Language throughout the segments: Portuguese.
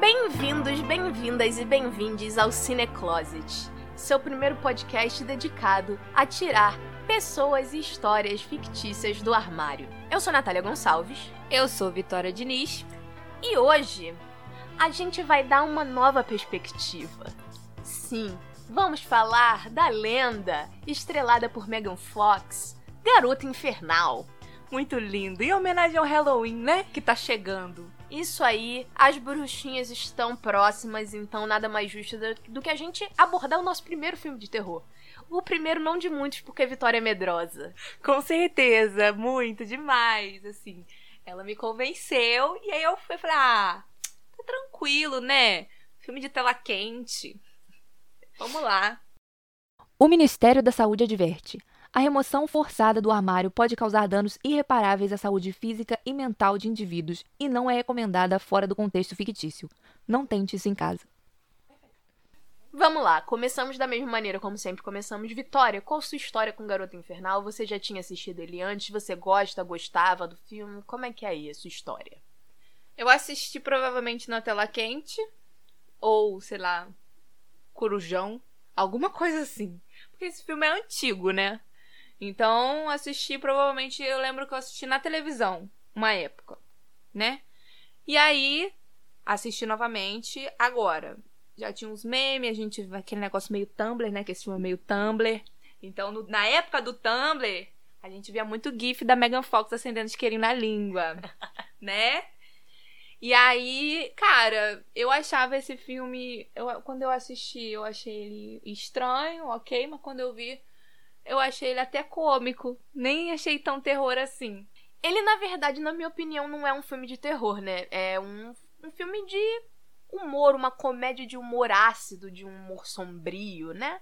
Bem-vindos, bem-vindas e bem-vindes ao Cine Closet, seu primeiro podcast dedicado a tirar pessoas e histórias fictícias do armário. Eu sou Natália Gonçalves Eu sou Vitória Diniz. e hoje a gente vai dar uma nova perspectiva. Sim, vamos falar da lenda estrelada por Megan Fox, Garota Infernal. Muito lindo. Em homenagem ao Halloween, né? Que tá chegando. Isso aí, as bruxinhas estão próximas, então nada mais justo do- que a gente abordar o nosso primeiro filme de terror. O primeiro não de muitos, porque Vitória é medrosa. Com certeza, muito demais. Assim, ela me convenceu e aí eu fui falei: ah, tá tranquilo, né? Filme de tela quente. Vamos lá. O Ministério da Saúde adverte: a remoção forçada do armário pode causar danos irreparáveis à saúde física e mental de indivíduos e não é recomendada fora do contexto fictício. Não tente isso em casa. Vamos lá, começamos da mesma maneira como sempre começamos. Vitória, qual sua história com Garota Infernal? Você já tinha assistido ele antes? Você gosta, gostava do filme? Como é que é aí a sua história? Eu assisti provavelmente na tela quente. Ou, sei lá, Corujão. Alguma coisa assim. Porque esse filme é antigo, né? Então, assisti provavelmente. Eu lembro que eu assisti na televisão. Uma época. Né? E aí, assisti novamente agora. Já tinha uns memes, a gente. Aquele negócio meio Tumblr, né? Que esse filme é meio Tumblr. Então, no- na época do Tumblr, a gente via muito GIF da Megan Fox acendendo isqueirinho na língua. né? E aí, cara, eu achava esse filme. Eu, quando eu assisti, eu achei ele estranho, ok, mas quando eu vi, eu achei ele até cômico. Nem achei tão terror assim. Ele, na verdade, na minha opinião, não é um filme de terror, né? É um, um filme de humor, uma comédia de humor ácido, de um humor sombrio, né?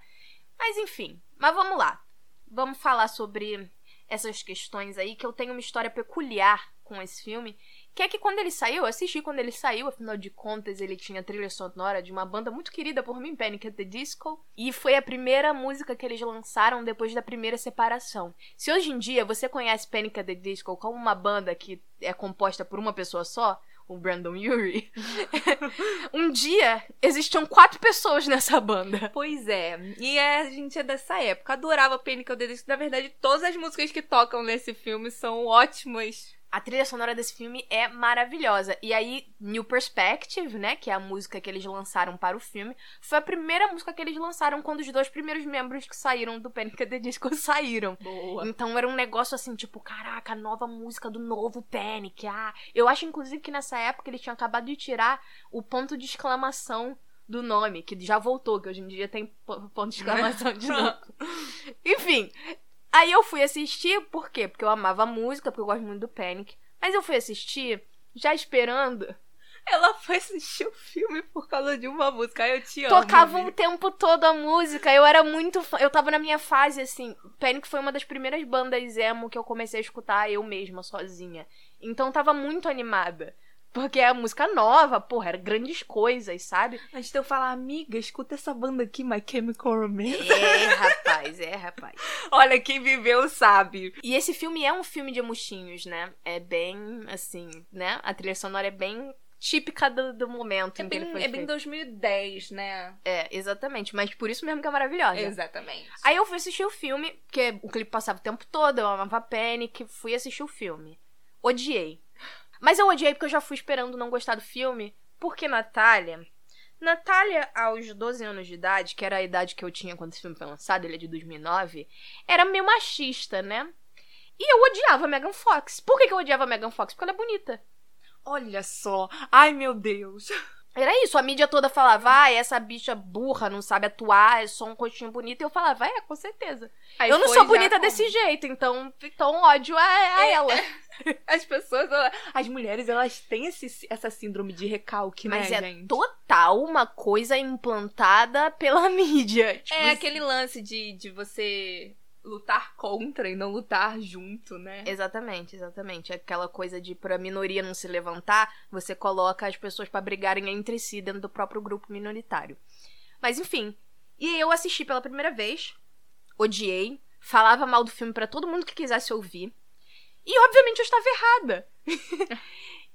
Mas enfim, mas vamos lá. Vamos falar sobre essas questões aí, que eu tenho uma história peculiar com esse filme. Que é que quando ele saiu, assisti quando ele saiu, afinal de contas, ele tinha trilha sonora de uma banda muito querida por mim, Panic! at the Disco. E foi a primeira música que eles lançaram depois da primeira separação. Se hoje em dia você conhece Panic! at the Disco como uma banda que é composta por uma pessoa só, o Brandon Urie, um dia existiam quatro pessoas nessa banda. Pois é, e é, a gente é dessa época. Adorava Panic! at the Disco. Na verdade, todas as músicas que tocam nesse filme são ótimas. A trilha sonora desse filme é maravilhosa. E aí, New Perspective, né, que é a música que eles lançaram para o filme, foi a primeira música que eles lançaram quando os dois primeiros membros que saíram do Panic! at the Disco saíram. Boa. Então era um negócio assim, tipo, caraca, nova música do novo Panic. Ah, eu acho inclusive que nessa época eles tinham acabado de tirar o ponto de exclamação do nome, que já voltou, que hoje em dia tem po- ponto de exclamação de novo. Enfim, aí eu fui assistir, por quê? Porque eu amava a música, porque eu gosto muito do Panic. Mas eu fui assistir já esperando. Ela foi assistir o filme por causa de uma música. Ai, Eu te amo. Tocava o amiga. tempo todo a música. Eu era muito fã. Eu tava na minha fase, assim. Panic foi uma das primeiras bandas emo que eu comecei a escutar eu mesma, sozinha. Então tava muito animada. Porque é música nova, porra, era grandes coisas, sabe? Antes de eu falar, amiga, escuta essa banda aqui, My Chemical Romance. É, rapaz, é, rapaz. Olha, quem viveu sabe. E esse filme é um filme de emuxinhos, né? É bem, assim, né? A trilha sonora é bem típica do, do momento É em que ele bem, foi é bem feito. 2010, né? É, exatamente. Mas por isso mesmo que é maravilhosa. Exatamente. Aí eu fui assistir o filme, porque o clipe passava o tempo todo, eu amava Panic, fui assistir o filme. Odiei. Mas eu odiei porque eu já fui esperando não gostar do filme, porque Natália. Natália, aos 12 anos de idade, que era a idade que eu tinha quando esse filme foi lançado, ele é de 2009, era meio machista, né? E eu odiava a Megan Fox. Por que, que eu odiava a Megan Fox? Porque ela é bonita. Olha só. Ai, meu Deus. Era isso, a mídia toda falava, ah, essa bicha burra, não sabe atuar, é só um rostinho bonito. E eu falava, é, com certeza. Aí eu não sou bonita como- desse jeito, então, então ódio a, a É, ela. As pessoas, as mulheres, elas têm esse, essa síndrome de recalque, Mas né, é gente? total uma coisa implantada pela mídia. Tipo, É aquele lance de, de você lutar contra e não lutar junto, né? Exatamente, exatamente. Aquela coisa de pra minoria não se levantar, você coloca as pessoas pra brigarem entre si dentro do próprio grupo minoritário. Mas enfim, e eu assisti pela primeira vez, odiei, falava mal do filme pra todo mundo que quisesse ouvir. E obviamente eu estava errada.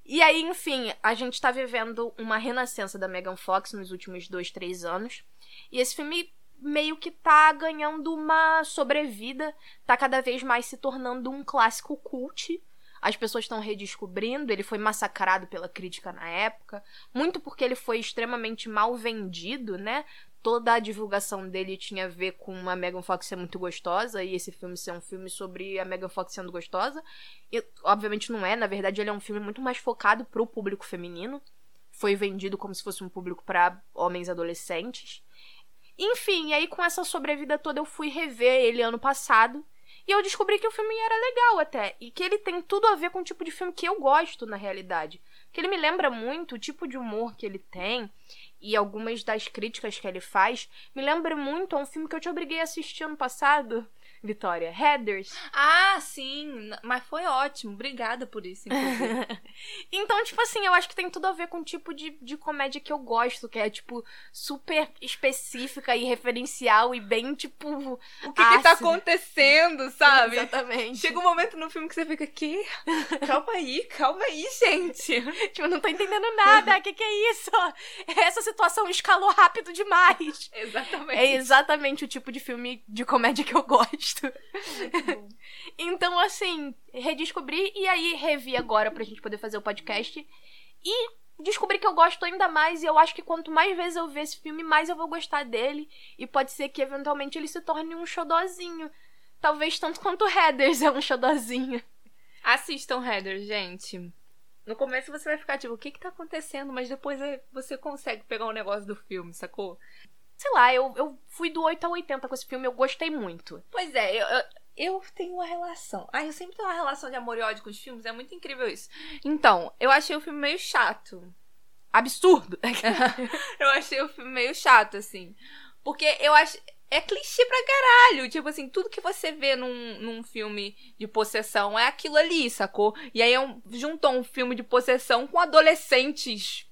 E aí, enfim, a gente tá vivendo uma renascença da Megan Fox nos últimos dois, três anos. E esse filme meio que tá ganhando uma sobrevida, tá cada vez mais se tornando um clássico cult. As pessoas estão redescobrindo, ele foi massacrado pela crítica na época, muito porque ele foi extremamente mal vendido, né? Toda a divulgação dele tinha a ver com a Megan Fox ser muito gostosa e esse filme ser um filme sobre a Megan Fox sendo gostosa. E, obviamente não é, na verdade ele é um filme muito mais focado pro público feminino. Foi vendido como se fosse um público para homens adolescentes. Enfim, aí com essa sobrevida toda eu fui rever ele ano passado. E eu descobri que o filme era legal até. E que ele tem tudo a ver com o tipo de filme que eu gosto, na realidade. Que ele me lembra muito o tipo de humor que ele tem. E algumas das críticas que ele faz. Me lembra muito a um filme que eu te obriguei a assistir ano passado. Vitória, Headers. Ah, sim, mas foi ótimo. Obrigada por isso. inclusive. Então, tipo assim, eu acho que tem tudo a ver com o tipo de, de comédia que eu gosto, que é, tipo, super específica e referencial e bem, tipo. o que, que tá acontecendo, sabe? Exatamente. Chega um momento no filme que você fica aqui. Calma aí, calma aí, gente. Tipo, não tô entendendo nada. O que, que é isso? Essa situação escalou rápido demais. Exatamente. É exatamente o tipo de filme de comédia que eu gosto. Então, assim, redescobri e aí revi agora pra gente poder fazer o podcast. E descobri que eu gosto ainda mais. E eu acho que quanto mais vezes eu ver esse filme, mais eu vou gostar dele. E pode ser que eventualmente ele se torne um xodozinho. Talvez tanto quanto o Headers é um xodozinho. Assistam Heather, gente. No começo você vai ficar tipo, o que que tá acontecendo? Mas depois é- você consegue pegar um negócio do filme, sacou? Sei lá, eu, eu fui do 8 a 80 com esse filme, eu gostei muito. Pois é, eu, eu, eu tenho uma relação. Ah, eu sempre tenho uma relação de amor e ódio com os filmes, é muito incrível isso. Então, eu achei o filme meio chato. Absurdo. eu achei o filme meio chato, assim. Porque eu acho. É clichê pra caralho. Tipo assim, tudo que você vê num, num filme de possessão é aquilo ali, sacou? E aí é um, juntou um filme de possessão com adolescentes.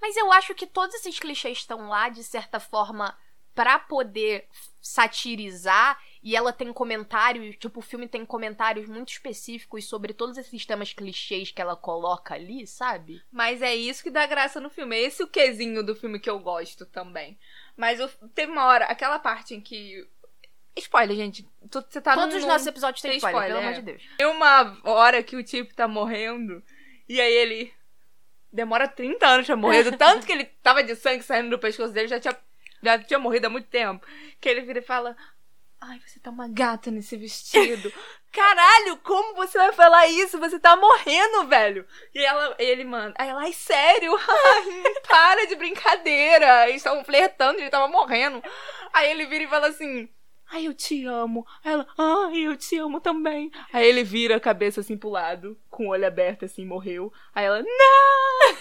Mas eu acho que todos esses clichês estão lá, de certa forma, pra poder satirizar. E ela tem comentários, tipo, o filme tem comentários muito específicos sobre todos esses temas clichês que ela coloca ali, sabe? Mas é isso que dá graça no filme. É esse o quesinho do filme que eu gosto também. Mas eu, teve uma hora, aquela parte em que. Spoiler, gente. Você tá Todos num, os nossos episódios têm spoiler, spoiler, pelo é. amor de Deus. Tem uma hora que o tipo tá morrendo. E aí ele. Demora 30 anos pra morrer. Do tanto que ele tava de sangue saindo do pescoço dele, já tinha, já tinha morrido há muito tempo. Que ele vira e fala. Ai, você tá uma gata nesse vestido. Caralho, como você vai falar isso? Você tá morrendo, velho. E ela, ele manda. Aí ela, ai, sério? Ai, para de brincadeira. Eles estavam flertando, ele tava morrendo. Aí ele vira e fala assim. Ai, eu te amo. Aí ela, ai, eu te amo também. Aí ele vira a cabeça assim pro lado, com o olho aberto assim, morreu. Aí ela, não!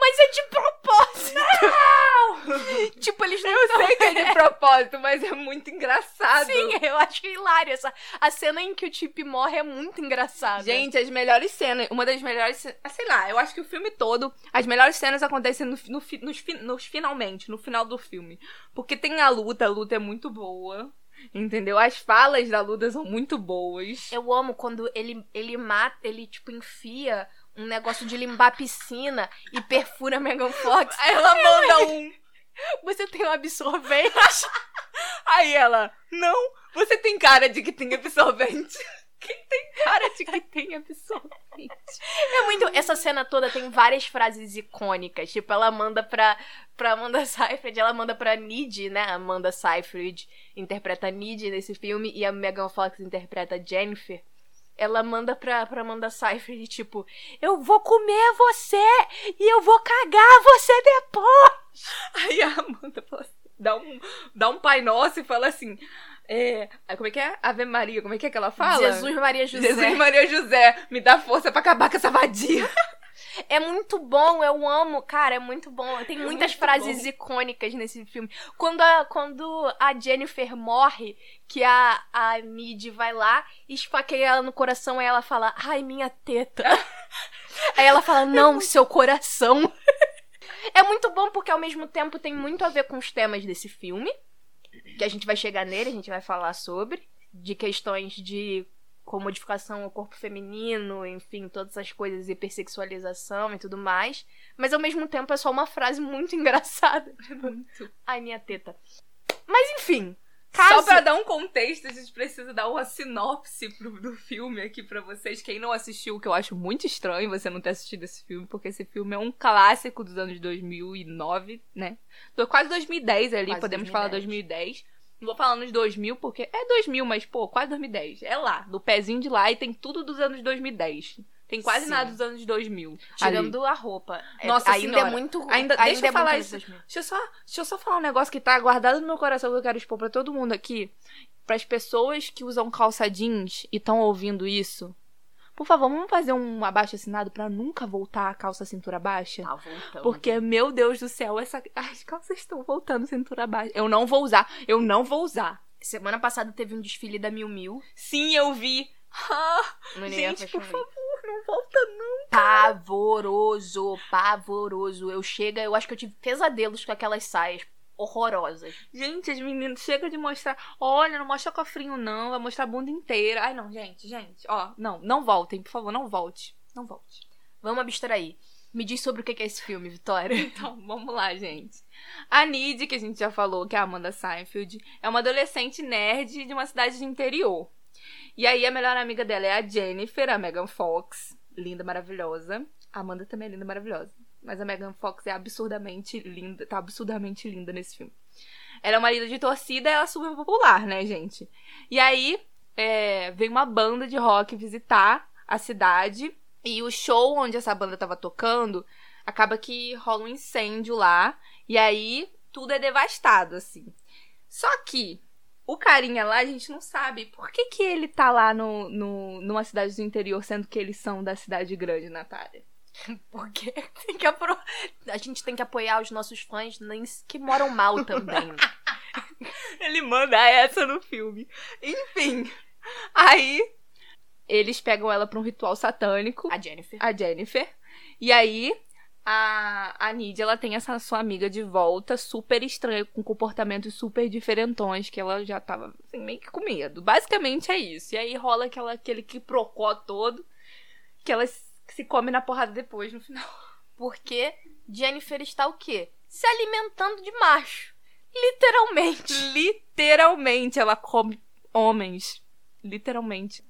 Mas é de propósito! tipo, eles não Eu tão- sei que é de propósito, mas é muito engraçado. Sim, eu acho hilário. Essa, a cena em que o Chip morre é muito engraçada. Gente, as melhores cenas, uma das melhores cenas, ah, sei lá, eu acho que o filme todo, as melhores cenas acontecem no, no, nos, nos finalmente, no final do filme. Porque tem a luta, a luta é muito boa, entendeu? As falas da luta são muito boas. Eu amo quando ele, ele mata, ele, tipo, enfia um negócio de limpar a piscina e perfura a Megan Fox. Aí ela manda um, Você tem um absorvente. aí ela, não, você tem cara de que tem absorvente. Quem tem cara de que tem absorvente? É muito. Essa cena toda tem várias frases icônicas. Tipo, ela manda pra, pra Amanda Seyfried, ela manda pra Nid, né? A Amanda Seyfried interpreta Nid nesse filme e a Megan Fox interpreta Jennifer. Ela manda pra, pra Amanda Seyfried, tipo, eu vou comer você e eu vou cagar você depois. Aí a Amanda fala assim, dá um, dá um pai nosso e fala assim, é, como é que é? Ave Maria, como é que é que ela fala? Jesus Maria José. Jesus Maria José, me dá força pra acabar com essa vadia. É muito bom, eu amo, cara, é muito bom. Tem muitas muito frases bom. icônicas nesse filme. Quando a, quando a Jennifer morre, que a, a Mid vai lá, esfaqueia ela no coração, aí ela fala, ai, minha teta. aí ela fala, não, seu coração. é muito bom porque ao mesmo tempo tem muito a ver com os temas desse filme. Que a gente vai chegar nele, a gente vai falar sobre. De questões de com modificação ao corpo feminino, enfim, todas essas coisas, hipersexualização e tudo mais. Mas ao mesmo tempo é só uma frase muito engraçada. Muito. Ai, minha teta. Mas enfim. Só Caso... pra dar um contexto, a gente precisa dar uma sinopse pro, do filme aqui pra vocês. Quem não assistiu, que eu acho muito estranho você não ter assistido esse filme, porque esse filme é um clássico dos anos 2009, né? Do- Quase 2010 ali, Quase podemos 2010. falar 2010. Não vou falar nos 2000, porque é 2000, mas pô, quase 2010. É lá, do pezinho de lá e tem tudo dos anos 2010. Tem quase Sim. nada dos anos 2000. ali. Tirando a roupa. É- Nossa ainda senhora. é muito. Ainda- deixa eu é falar isso. anos 2000. Deixa eu, só, deixa eu só falar um negócio que tá guardado no meu coração que eu quero expor pra todo mundo aqui. Para as pessoas que usam calça jeans e estão ouvindo isso. Por favor, vamos fazer um abaixo assinado pra nunca voltar a calça cintura baixa? Tá voltando. Porque, meu Deus do céu, essa... as calças estão voltando cintura baixa. Eu não vou usar. Eu não vou usar. Semana passada teve um desfile da Miu Miu Sim, eu vi. Ah, gente, por favor, não volta não. Pavoroso, pavoroso. Eu chego, eu acho que eu tive pesadelos com aquelas saias horrorosas. Gente, as meninas, chega de mostrar. Olha, não mostra cofrinho, não. Vai mostrar a bunda inteira. Ai, não, gente, gente. Ó, não, não voltem, por favor, não volte. Não volte. Vamos abstrair. Me diz sobre o que é esse filme, Vitória. Então, vamos lá, gente. A Nid, que a gente já falou, que é a Amanda Seinfeld, é uma adolescente nerd de uma cidade de interior. E aí, a melhor amiga dela é a Jennifer, a Megan Fox. Linda, maravilhosa. A Amanda também é linda, maravilhosa. Mas a Megan Fox é absurdamente linda, tá absurdamente linda nesse filme. Ela é uma líder de torcida, ela é super popular, né, gente? E aí, é, vem uma banda de rock visitar a cidade. E o show onde essa banda tava tocando, acaba que rola um incêndio lá. E aí, tudo é devastado, assim. Só que, o carinha lá, a gente não sabe por que, que ele tá lá no, no, numa cidade do interior, sendo que eles são da cidade grande, Natália. Porque tem que apro... a gente tem que apoiar os nossos fãs que moram mal também. Ele manda essa no filme. Enfim. Aí, eles pegam ela pra um ritual satânico. a Jennifer. a Jennifer. E aí, a, a Nidia, ela tem essa sua amiga de volta, super estranha, com comportamentos super diferentões, que ela já tava assim, meio que com medo. Basicamente é isso. E aí rola aquela, aquele quiprocó todo, que ela se come na porrada depois, no final. Porque Jennifer está o quê? Se alimentando de macho. Literalmente. Literalmente, ela come homens. Literalmente.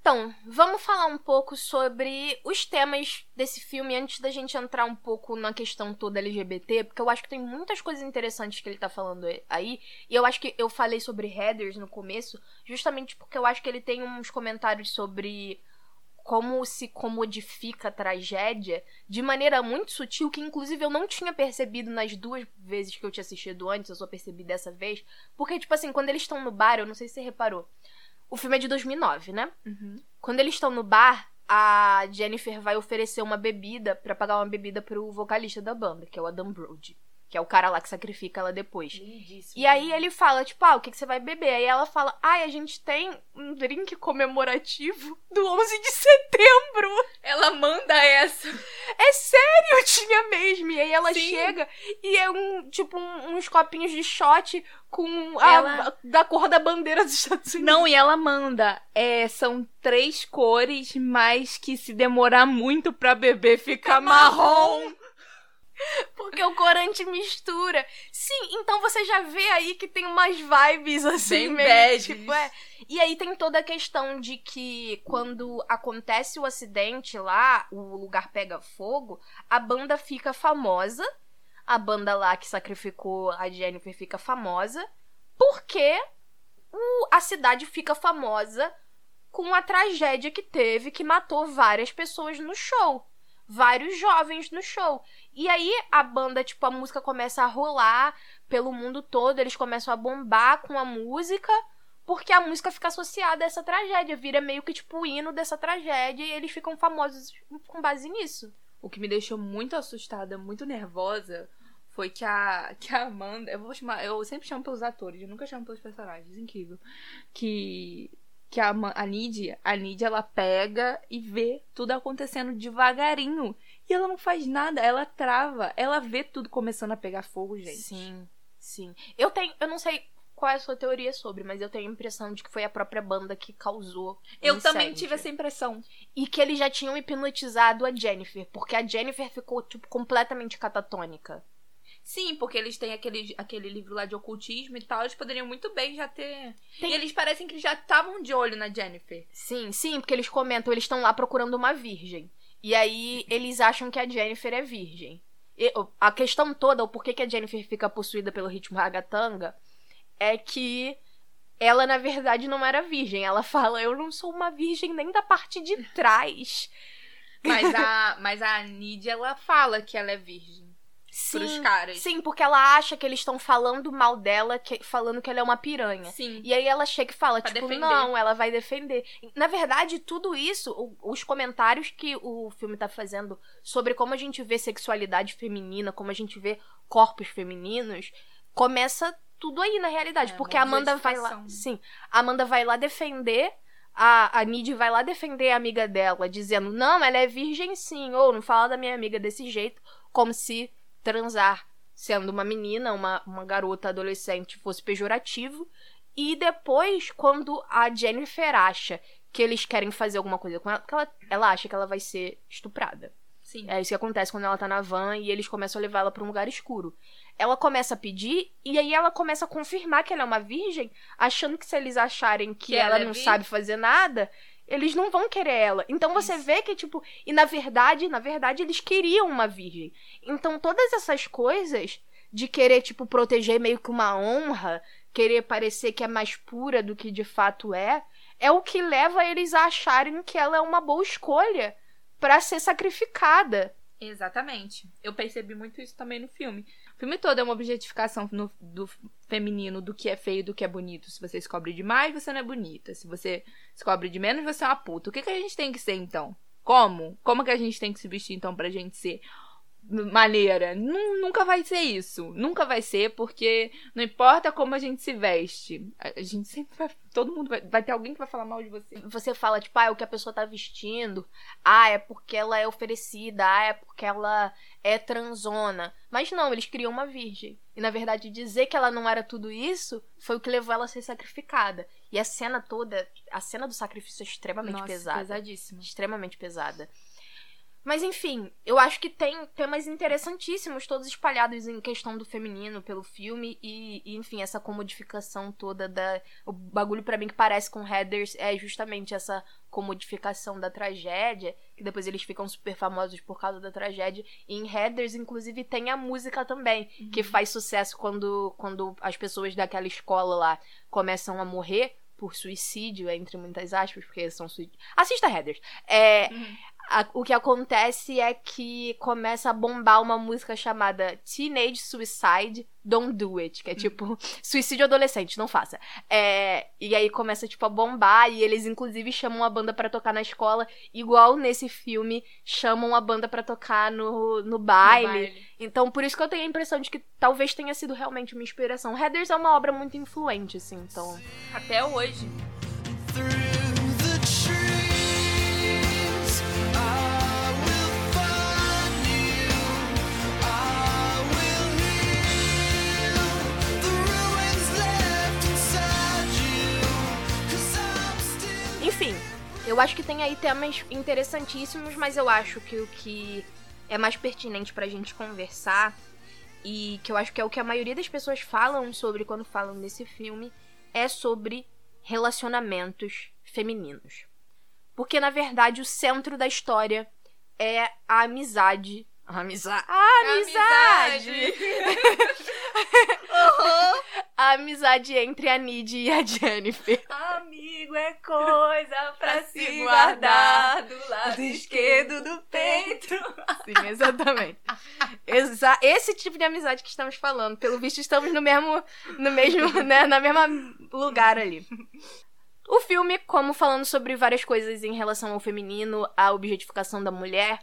Então, vamos falar um pouco sobre os temas desse filme antes da gente entrar um pouco na questão toda LGBT, porque eu acho que tem muitas coisas interessantes que ele tá falando aí. E eu acho que eu falei sobre headers no começo, justamente porque eu acho que ele tem uns comentários sobre como se comodifica a tragédia de maneira muito sutil, que inclusive eu não tinha percebido nas duas vezes que eu tinha assistido antes, eu só percebi dessa vez. Porque, tipo assim, quando eles estão no bar, eu não sei se você reparou. O filme é de 2009, né? Quando eles estão no bar, a Jennifer vai oferecer uma bebida pra pagar uma bebida pro vocalista da banda, que é o Adam Brody. Que é o cara lá que sacrifica ela depois. Lindíssimo. E aí ele fala, tipo, ah, o que, que você vai beber? Aí ela fala, ai, a gente tem um drink comemorativo do 11 de setembro. Ela manda essa. É sério, tinha mesmo. E aí ela Sim. chega e é um, tipo, um- uns copinhos de shot com a, Ela- da cor da bandeira dos Estados Unidos. Não, e ela manda. É, são três cores, mas que se demorar muito pra beber fica marrom. Porque o corante mistura. Sim, então você já vê aí que tem umas vibes assim, Bem meio tipo, é. E aí tem toda a questão de que quando acontece o acidente lá, o lugar pega fogo, a banda fica famosa. A banda lá que sacrificou a Jennifer fica famosa. Porque o- a cidade fica famosa com a tragédia que teve, que matou várias pessoas no show. Vários jovens no show. E aí a banda, tipo, a música começa a rolar pelo mundo todo, eles começam a bombar com a música, porque a música fica associada a essa tragédia, vira meio que tipo o hino dessa tragédia e eles ficam famosos com base nisso. O que me deixou muito assustada, muito nervosa, foi que a, que a Amanda. Eu vou chamar. Eu sempre chamo pelos atores, eu nunca chamo pelos personagens. Incrível. Que. Que a, a a Nidia, ela pega e vê tudo acontecendo devagarinho. E ela não faz nada, ela trava. Ela vê tudo começando a pegar fogo, gente. Sim, sim. Eu tenho, eu não sei qual é a sua teoria sobre, mas eu tenho a impressão de que foi a própria banda que causou. Eu também tive essa impressão. E que eles já tinham hipnotizado a Jennifer, porque a Jennifer ficou, tipo, completamente catatônica. Sim, porque eles têm aquele, aquele livro lá de ocultismo e tal, eles poderiam muito bem já ter. Tem- E eles parecem que já estavam de olho na Jennifer. Sim, sim, porque eles comentam, eles estão lá procurando uma virgem. E aí eles acham que a Jennifer é virgem. E, a questão toda, o porquê que a Jennifer fica possuída pelo ritmo ragatanga, é que ela, na verdade, não era virgem. Ela fala, eu não sou uma virgem nem da parte de trás. Mas a, mas a Nidia, ela fala que ela é virgem. Pros Sim, caras. sim, porque ela acha que eles estão falando mal dela, que- falando que ela é uma piranha. Sim. E aí ela chega e fala, Pra tipo, defender. não, ela vai defender. Na verdade, tudo isso, o- os comentários que o filme tá fazendo sobre como a gente vê sexualidade feminina, como a gente vê corpos femininos, começa tudo aí na realidade. É, porque a Amanda vai lá. Sim. A Amanda vai lá defender. A, a Nid vai lá defender a amiga dela, dizendo, não, ela é virgem sim, ou não fala da minha amiga desse jeito, como se transar sendo uma menina, uma, uma garota adolescente fosse pejorativo. E depois, quando a Jennifer acha que eles querem fazer alguma coisa com ela, que ela, ela acha que ela vai ser estuprada. Sim. É isso que acontece quando ela tá na van e eles começam a levar ela pra um lugar escuro. Ela começa a pedir e aí ela começa a confirmar que ela é uma virgem, achando que se eles acharem que, Que ela, ela é não vir- sabe fazer nada, eles não vão querer ela. Então você Isso. vê que tipo, e na verdade, na verdade eles queriam uma virgem. Então todas essas coisas de querer tipo proteger meio que uma honra, querer parecer que é mais pura do que de fato é, é o que leva eles a acharem que ela é uma boa escolha pra ser sacrificada. Exatamente. Eu percebi muito isso também no filme. O filme todo é uma objetificação no- do feminino, do que é feio, do que é bonito. Se você se cobre demais, você não é bonita. Se você se cobre de menos, você é uma puta. O que, que a gente tem que ser, então? Como? Como que a gente tem que se vestir, então, pra gente ser maneira? Nu- nunca vai ser isso. Nunca vai ser, porque não importa como a gente se veste. A gente sempre vai... Todo mundo vai... Vai ter alguém que vai falar mal de você. Você fala, tipo, ah, é o que a pessoa tá vestindo. Ah, é porque ela é oferecida. Ah, é porque ela é transona. Mas não, eles criam uma virgem. E na verdade, dizer que ela não era tudo isso foi o que levou ela a ser sacrificada. E a cena toda, a cena do sacrifício é extremamente Nossa, pesada. pesadíssimo. extremamente pesada. Mas enfim, eu acho que tem temas interessantíssimos, todos espalhados em questão do feminino pelo filme e, e, enfim, essa comodificação toda da o bagulho pra mim que parece com Heathers é justamente essa comodificação da tragédia, que depois eles ficam super famosos por causa da tragédia. E em Heathers inclusive tem a música também, que faz sucesso quando quando as pessoas daquela escola lá começam a morrer por suicídio, entre muitas aspas, porque são suicídios. Assista Heathers. É, a- o que acontece é que começa a bombar uma música chamada Teenage Suicide Don't Do It, que é tipo suicídio adolescente, não faça. É, e aí começa tipo a bombar e eles inclusive chamam a banda pra tocar na escola, igual nesse filme chamam a banda pra tocar no, no baile. Então por isso que eu tenho a impressão de que talvez tenha sido realmente uma inspiração. Heathers é uma obra muito influente, assim, então. Até hoje. Through Enfim, eu acho que tem aí temas interessantíssimos, mas eu acho que o que é mais pertinente pra gente conversar e que eu acho que é o que a maioria das pessoas falam sobre quando falam desse filme é sobre relacionamentos femininos. Porque na verdade o centro da história é a amizade. A amizade. A amizade! A amizade entre a Nid e a Jennifer. Amigo é coisa pra se guardar do lado esquerdo do peito. Sim, exatamente. Exa esse tipo de amizade que estamos falando. Pelo visto, estamos no mesmo, no mesmo, né, na mesma lugar ali. O filme, como falando sobre várias coisas em relação ao feminino, a objetificação da mulher,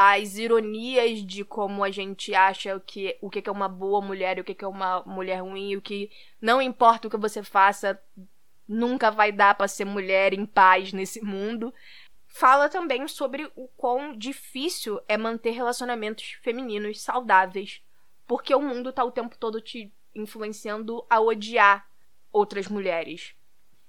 as ironias de como a gente acha o que, o que é uma boa mulher e o que é uma mulher ruim, e o que não importa o que você faça, nunca vai dar pra ser mulher em paz nesse mundo. Fala também sobre o quão difícil é manter relacionamentos femininos saudáveis, porque o mundo tá o tempo todo te influenciando a odiar outras mulheres.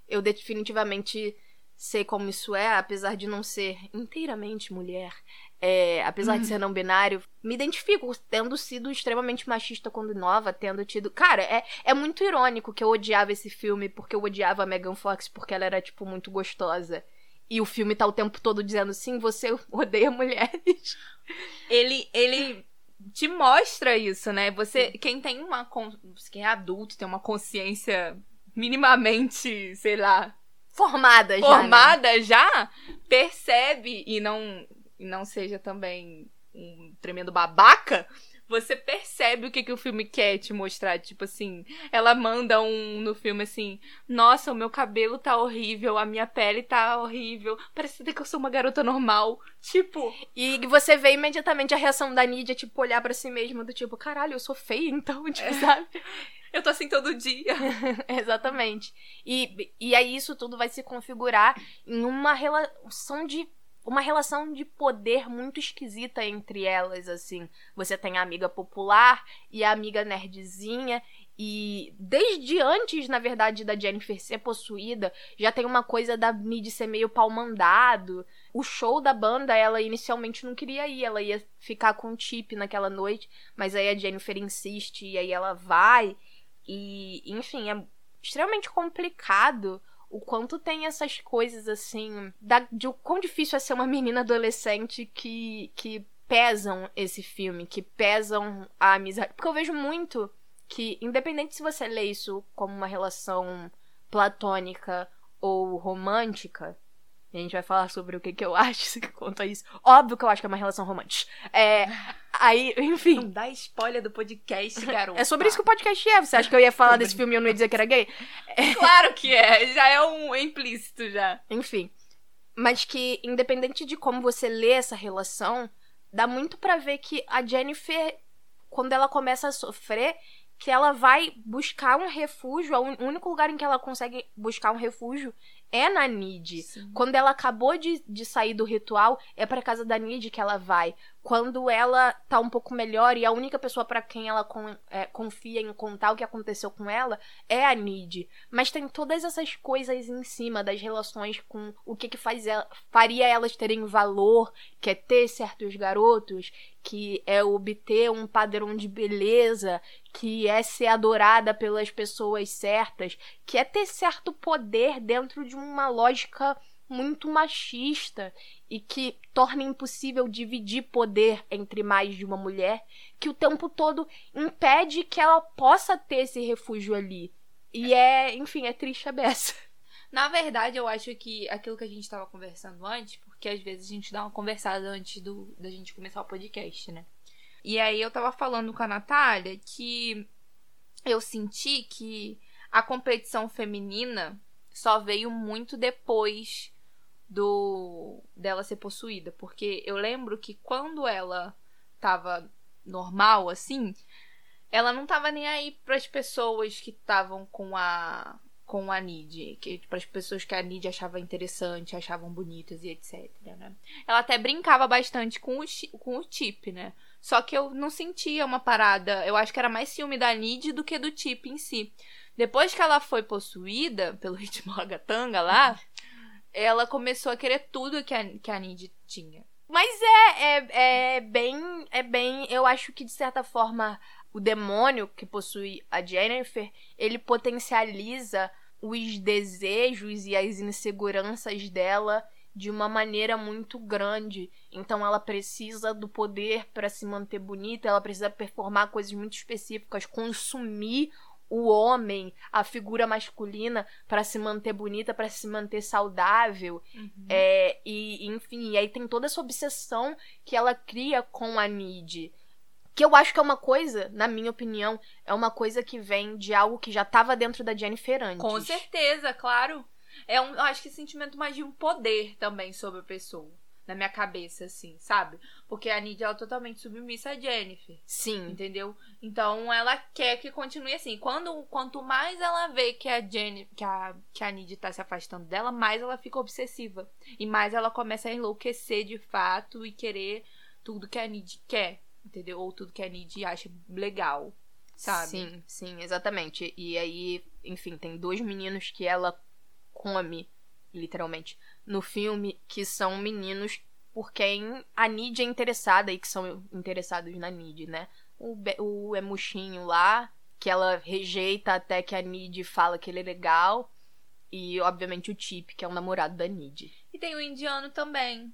Eu definitivamente sei como isso é, apesar de não ser inteiramente mulher. É, apesar de ser não binário, me identifico tendo sido extremamente machista quando nova, tendo tido. Cara, é, é muito irônico que eu odiava esse filme porque eu odiava a Megan Fox porque ela era, tipo, muito gostosa. E o filme tá o tempo todo dizendo sim, você odeia mulheres. Ele, ele te mostra isso, né? Você, quem tem uma. Quem é adulto, tem uma consciência minimamente, sei lá, Formada já. né? formada já, percebe e não, e não seja também um tremendo babaca, você percebe o que, que o filme quer te mostrar. Tipo assim, ela manda um no filme assim: Nossa, o meu cabelo tá horrível, a minha pele tá horrível, parece até que eu sou uma garota normal. Tipo, E você vê imediatamente a reação da Nidia, tipo, olhar pra si mesma, do tipo, caralho, eu sou feia, então, tipo, sabe? eu tô assim todo dia. Exatamente. E, e aí isso tudo vai se configurar em uma relação de. Uma relação de poder muito esquisita entre elas, assim. Você tem a amiga popular e a amiga nerdzinha. E desde antes, na verdade, da Jennifer ser possuída, já tem uma coisa da Mid ser meio pau mandado. O show da banda, ela inicialmente não queria ir, ela ia ficar com o Chip naquela noite, mas aí a Jennifer insiste e aí ela vai. E, enfim, é extremamente complicado o quanto tem essas coisas assim, da, de o quão difícil é ser uma menina adolescente que, que pesam esse filme, que pesam a amizade. Porque eu vejo muito que, independente se você lê isso como uma relação platônica ou romântica, e a gente vai falar sobre o que, que eu acho quanto a isso. Óbvio que eu acho que é uma relação romântica. É. Aí, enfim. Não dá spoiler do podcast, garoto. É sobre isso que o podcast é. Você acha que eu ia falar desse filme e eu não ia dizer que era gay? Claro que é, já é um implícito já. Enfim. Mas que, independente de como você lê essa relação, dá muito pra ver que a Jennifer, quando ela começa a sofrer, que ela vai buscar um refúgio, un- o único lugar em que ela consegue buscar um refúgio é na Nid. Quando ela acabou de, de sair do ritual, é pra casa da Nid que ela vai. Quando ela tá um pouco melhor e a única pessoa pra quem ela con- é, confia em contar o que aconteceu com ela é a Nid. Mas tem todas essas coisas em cima das relações com o que, que faz ela, faria elas terem valor, que é ter certos garotos, que é obter um padrão de beleza, que é ser adorada pelas pessoas certas, que é ter certo poder dentro de uma lógica muito machista e que torna impossível dividir poder entre mais de uma mulher, que o tempo todo impede que ela possa ter esse refúgio ali. E é, enfim, é triste a beça. Na verdade, eu acho que aquilo que a gente tava conversando antes, porque às vezes a gente dá uma conversada antes do, da gente começar o podcast, né? E aí eu tava falando com a Natália que eu senti que a competição feminina só veio muito depois do dela ser possuída, porque eu lembro que quando ela tava normal assim, ela não tava nem aí pras pessoas que estavam com a com a Nid, que para as pessoas que a Nid achava interessante, achavam bonitas e etc, né? Ela até brincava bastante com o com o Chip, né? Só que eu não sentia uma parada, eu acho que era mais ciúme da Nid do que do Chip em si. Depois que ela foi possuída pelo ritmo ragatanga lá, ela começou a querer tudo que a, que a Nid tinha. Mas é, é, é bem. É bem. Eu acho que, de certa forma, o demônio que possui a Jennifer, ele potencializa os desejos e as inseguranças dela de uma maneira muito grande. Então ela precisa do poder para se manter bonita, ela precisa performar coisas muito específicas, consumir o homem, a figura masculina para se manter bonita, para se manter saudável. É, e, enfim, e aí tem toda essa obsessão que ela cria com a Nid. Que eu acho que é uma coisa, na minha opinião, é uma coisa que vem de algo que já tava dentro da Jennifer antes. Com certeza, claro. É um, eu acho que sentimento mais de um poder também sobre a pessoa. Na minha cabeça, assim, sabe? Porque a Nidia ela é totalmente submissa a Jennifer. Sim. Entendeu? Então ela quer que continue assim. Quando, quanto mais ela vê que a Jenny, que a, que a Nid tá se afastando dela, mais ela fica obsessiva. E mais ela começa a enlouquecer de fato e querer tudo que a Nid quer. Entendeu? Ou tudo que a Nid acha legal. sabe? Sim, sim, exatamente. E aí, enfim, tem dois meninos que ela come, literalmente, no filme, que são meninos por quem a Nid é interessada e que são interessados na Nid, né? O, Be- o Emuxinho lá, que ela rejeita até que a Nid fala que ele é legal. E, obviamente, o Chip, que é o namorado da Nid. E tem o indiano também.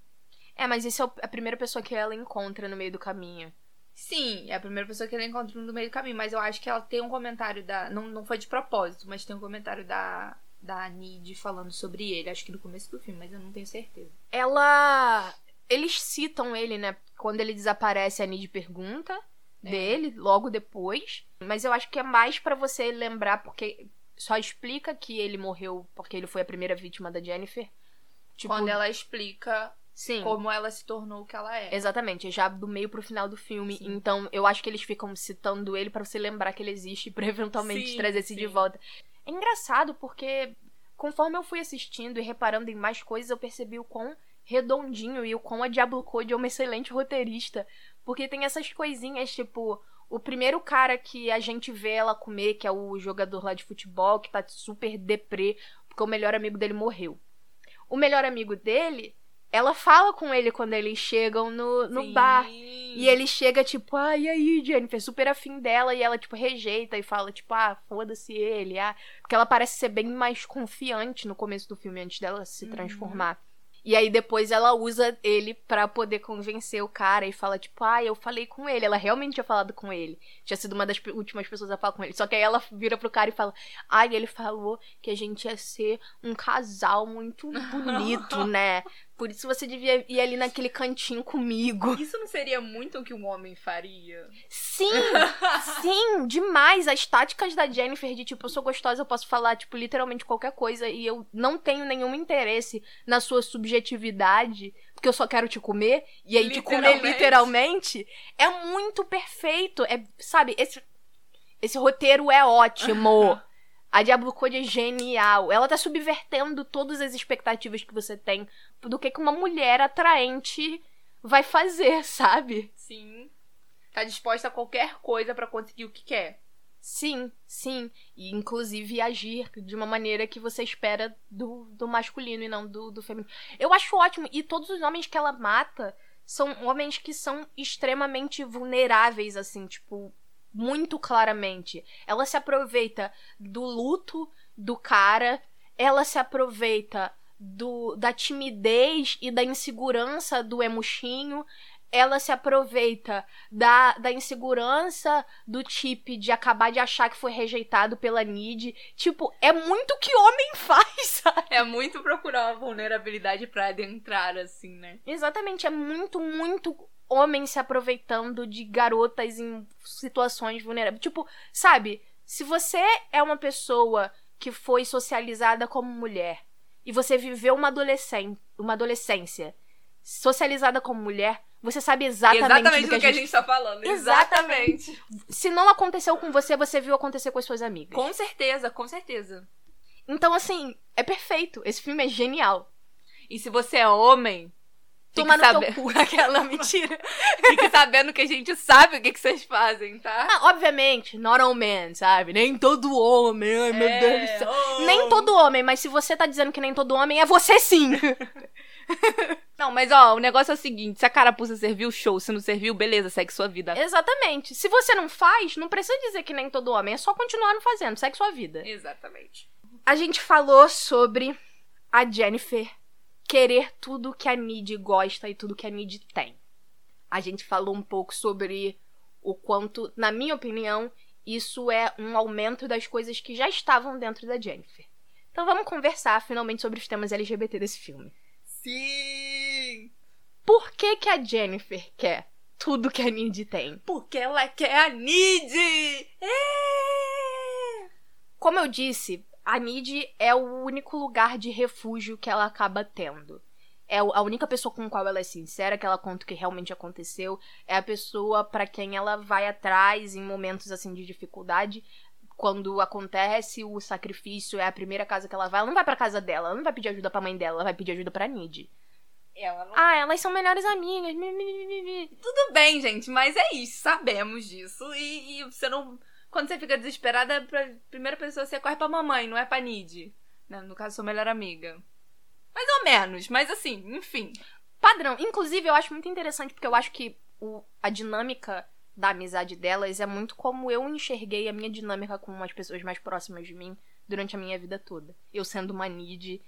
É, mas esse é a primeira pessoa que ela encontra no meio do caminho. Sim, é a primeira pessoa que ela encontra no meio do caminho, mas eu acho que ela tem um comentário da. Não, não foi de propósito, mas tem um comentário da, da Nid falando sobre ele. Acho que no começo do filme, mas eu não tenho certeza. ela. Eles citam ele, né? Quando ele desaparece, a Nid pergunta É. dele, logo depois. Mas eu acho que é mais pra você lembrar, porque só explica que ele morreu porque ele foi a primeira vítima da Jennifer. Tipo, Quando ela explica Sim. como ela se tornou o que ela é. Exatamente, já do meio pro final do filme. Sim. Então, eu acho que eles ficam citando ele pra você lembrar que ele existe pra eventualmente Sim, trazer esse de volta. É engraçado porque conforme eu fui assistindo e reparando em mais coisas, eu percebi o quão redondinho e o quão a Diablo Code é uma excelente roteirista, porque tem essas coisinhas, tipo, o primeiro cara que a gente vê ela comer, que é o jogador lá de futebol, que tá super deprê, porque o melhor amigo dele morreu. O melhor amigo dele, ela fala com ele quando eles chegam no, no Sim. bar. E ele chega, tipo, ah, e aí, Jennifer? Super afim dela. E ela, tipo, rejeita e fala, tipo, ah, foda-se ele. Ah. Porque ela parece ser bem mais confiante no começo do filme, antes dela se Uhum. transformar. E aí depois ela usa ele pra poder convencer o cara e fala, tipo, ah, eu falei com ele. Ela realmente tinha falado com ele. Tinha sido uma das últimas pessoas a falar com ele. Só que aí ela vira pro cara e fala, ai, ele falou que a gente ia ser um casal muito bonito, né? Por isso você devia ir ali naquele cantinho comigo. Isso não seria muito o que um homem faria? Sim, sim, demais. As táticas da Jennifer de tipo, eu sou gostosa, eu posso falar, tipo, literalmente qualquer coisa e eu não tenho nenhum interesse na sua subjetividade, porque eu só quero te comer, e aí te comer Literalmente. é muito perfeito. É, sabe, esse, esse roteiro é ótimo. A Diablo Code é genial. Ela tá subvertendo todas as expectativas que você tem do que que uma mulher atraente vai fazer, sabe? Sim. Tá disposta a qualquer coisa pra conseguir o que quer. Sim, sim. E inclusive agir de uma maneira que você espera do, do masculino e não do, do feminino. Eu acho ótimo. E todos os homens que ela mata são homens que são extremamente vulneráveis, assim, tipo, muito claramente. Ela se aproveita do luto do cara, ela se aproveita do, da timidez e da insegurança do emuxinho. Ela se aproveita da, da insegurança do Chip de acabar de achar que foi rejeitado pela Nid. Tipo, é muito que homem faz, sabe? É muito procurar uma vulnerabilidade pra adentrar, assim, né? Exatamente, é muito, muito homem se aproveitando de garotas em situações vulneráveis. Tipo, sabe, se você é uma pessoa que foi socializada como mulher e você viveu uma, uma adolescência socializada como mulher, você sabe exatamente, Exatamente do que do a gente tá falando. Exatamente. Exatamente. Se não aconteceu com você, você viu acontecer com as suas amigas. Com certeza, com certeza. Então, assim, é perfeito. Esse filme é genial. E se você é homem, Toma no sabe... teu cu. Aquela mentira. fique sabendo que a gente sabe o que, que vocês fazem, tá? Ah, obviamente, not all men, sabe? Nem todo homem. Ai, meu É, Deus do céu. oh. Nem todo homem, mas se você tá dizendo que nem todo homem, é você sim. Não, mas ó, o negócio é o seguinte: se a carapuça serviu, show. Se não serviu, beleza, segue sua vida. Exatamente. Se você não faz, não precisa dizer que nem todo homem. É só continuar não fazendo. Segue sua vida. Exatamente. A gente falou sobre a Jennifer querer tudo que a Nid gosta e tudo que a Nid tem. A gente falou um pouco sobre o quanto, na minha opinião, isso é um aumento das coisas que já estavam dentro da Jennifer. Então vamos conversar finalmente sobre os temas LGBT desse filme. Sim! Por que, que a Jennifer quer tudo que a Nid tem? Porque ela quer a Nid! É! Como eu disse, a Nid é o único lugar de refúgio que ela acaba tendo. É a única pessoa com qual ela é sincera, que ela conta o que realmente aconteceu. É a pessoa pra quem ela vai atrás em momentos assim de dificuldade. Quando acontece o sacrifício, é a primeira casa que ela vai. Ela não vai pra casa dela, ela não vai pedir ajuda pra mãe dela, ela vai pedir ajuda pra Nid. Ela não... Ah, elas são melhores amigas. mi, mi, mi, mi, mi. Tudo bem, gente, mas é isso, sabemos disso. E, e você não Quando você fica desesperada, pra primeira pessoa você corre pra mamãe, não é pra Nid. Né? No caso, sua melhor amiga. Mais ou menos, mas assim, enfim. Padrão. Inclusive, eu acho muito interessante, porque eu acho que o- a dinâmica da amizade delas é muito como eu enxerguei a minha dinâmica com as pessoas mais próximas de mim durante a minha vida toda. Eu sendo uma Nid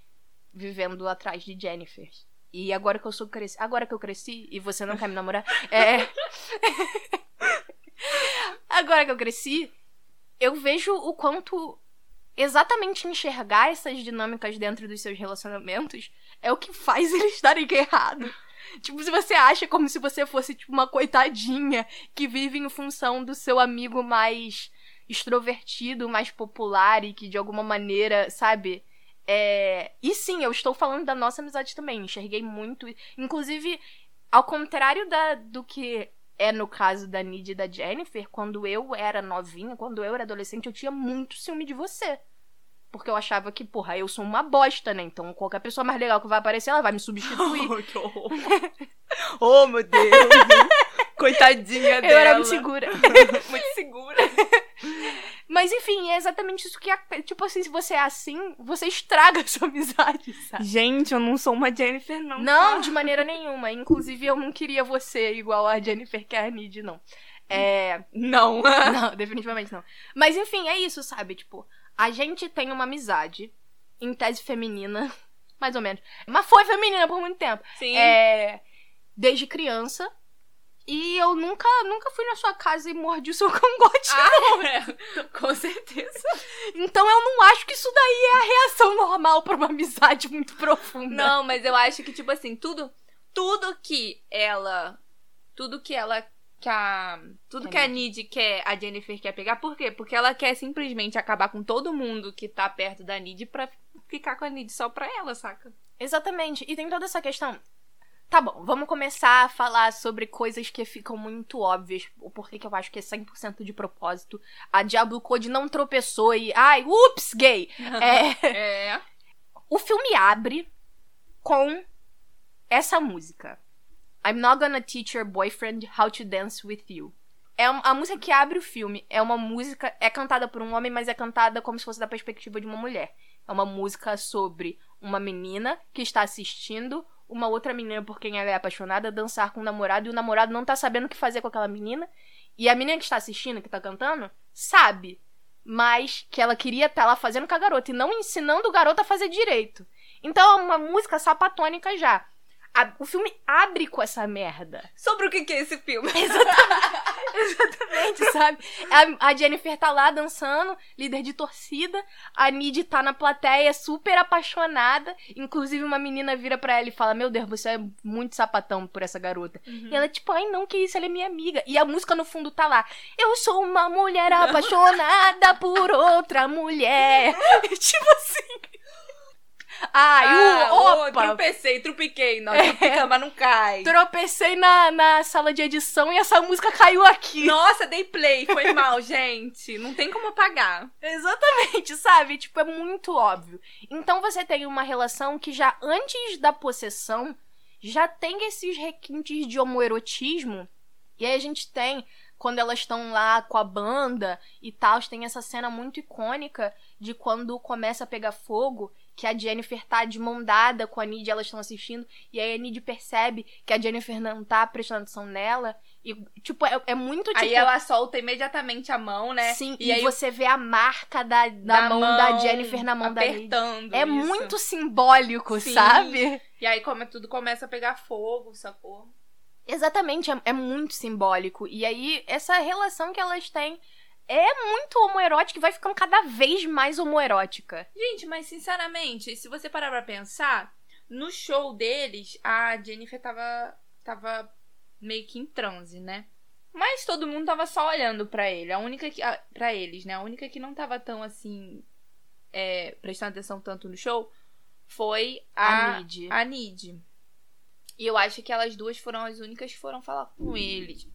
vivendo atrás de Jennifer. E agora que eu sou cresci, agora que eu cresci e você não quer me namorar, é Agora que eu cresci, eu vejo o quanto exatamente enxergar essas dinâmicas dentro dos seus relacionamentos é o que faz eles darem errado. Tipo, se você acha como se você fosse tipo uma coitadinha que vive em função do seu amigo mais extrovertido, mais popular e que de alguma maneira, sabe? É... E sim, eu estou falando da nossa amizade também. Enxerguei muito. Inclusive, ao contrário da, do que é no caso da Nid e da Jennifer, quando eu era novinha, quando eu era adolescente, eu tinha muito ciúme de você. Porque eu achava que, porra, eu sou uma bosta, né? Então qualquer pessoa mais legal que vai aparecer, ela vai me substituir. que horror. oh, meu Deus. Coitadinha dela. eu era muito segura. muito segura. Mas enfim, é exatamente isso que. é- Tipo assim, se você é assim, você estraga a sua amizade, sabe? Gente, eu não sou uma Jennifer, não. Não, de maneira nenhuma. Inclusive, eu não queria você igual a Jennifer Carnide, não. É. Não. Não, definitivamente não. Mas enfim, é isso, sabe? Tipo, a gente tem uma amizade, em tese feminina, mais ou menos. Mas foi feminina por muito tempo. Sim. É. Desde criança. E eu nunca, nunca fui na sua casa e mordi o seu cangote. Ah, é. Com certeza. Então eu não acho que isso daí é a reação normal pra uma amizade muito profunda. Não, mas eu acho que, tipo assim, tudo. Tudo que ela. Tudo que ela. Que a, tudo que a Nid quer, a Jennifer quer pegar. Por quê? Porque ela quer simplesmente acabar com todo mundo que tá perto da Nid pra ficar com a Nid só pra ela, saca? Exatamente. E tem toda essa questão. Tá bom, vamos começar a falar sobre coisas que ficam muito óbvias. O porquê que eu acho que é 100% de propósito. A Diablo Code não tropeçou e. Ai, ups, gay! É. É. O filme abre com essa música. I'm not gonna teach your boyfriend how to dance with you. É um- a música que abre o filme. É uma música. É cantada por um homem, mas é cantada como se fosse da perspectiva de uma mulher. É uma música sobre uma menina que está assistindo uma outra menina por quem ela é apaixonada dançar com o namorado e o namorado não tá sabendo o que fazer com aquela menina. E a menina que está assistindo, que tá cantando, sabe. Mas que ela queria estar lá fazendo com a garota e não ensinando o garoto a fazer direito. Então é uma música sapatônica já. A- o filme abre com essa merda. Sobre o que, que é esse filme? Exatamente, sabe? A, a Jennifer tá lá dançando, líder de torcida. A Nid tá na plateia, super apaixonada. Inclusive, uma menina vira pra ela e fala: Meu Deus, você é muito sapatão por essa garota. E ela, tipo, ai não, que isso, ela é minha amiga. E a música no fundo tá lá: Eu sou uma mulher apaixonada por outra mulher. tipo assim. Ai, Ah, o, ô, opa! tropecei, trupiquei. Não, trupica, mas não cai. Tropecei na, na sala de edição e essa música caiu aqui. Nossa, dei play, foi mal, gente. Não tem como apagar. Exatamente, sabe? Tipo, é muito óbvio. Então você tem uma relação que já antes da possessão já tem esses requintes de homoerotismo. E aí a gente tem, quando elas estão lá com a banda e tal, tem essa cena muito icônica de quando começa a pegar fogo, que a Jennifer tá de mão dada com a Nid elas estão assistindo, e aí a Nid percebe que a Jennifer não tá prestando atenção nela. E, tipo, é, é muito tipo. Aí ela solta imediatamente a mão, né? Sim, E e, aí você vê a marca da, da, mão, da Jennifer na mão da Lady. apertando. É isso. muito simbólico, Sim. sabe? E aí como tudo começa a pegar fogo, sacou? Exatamente, é, é muito simbólico. E aí, essa relação que elas têm é muito homoerótica e vai ficando cada vez mais homoerótica. Gente, mas sinceramente, se você parar pra pensar, no show deles, a Jennifer tava, tava meio que em transe, né? Mas todo mundo tava só olhando pra ele. A única que. a- Pra eles, né? A única que não tava tão assim. É, prestando atenção tanto no show foi a, A Nid. a Nid. E eu acho que elas duas foram as únicas que foram falar com eles.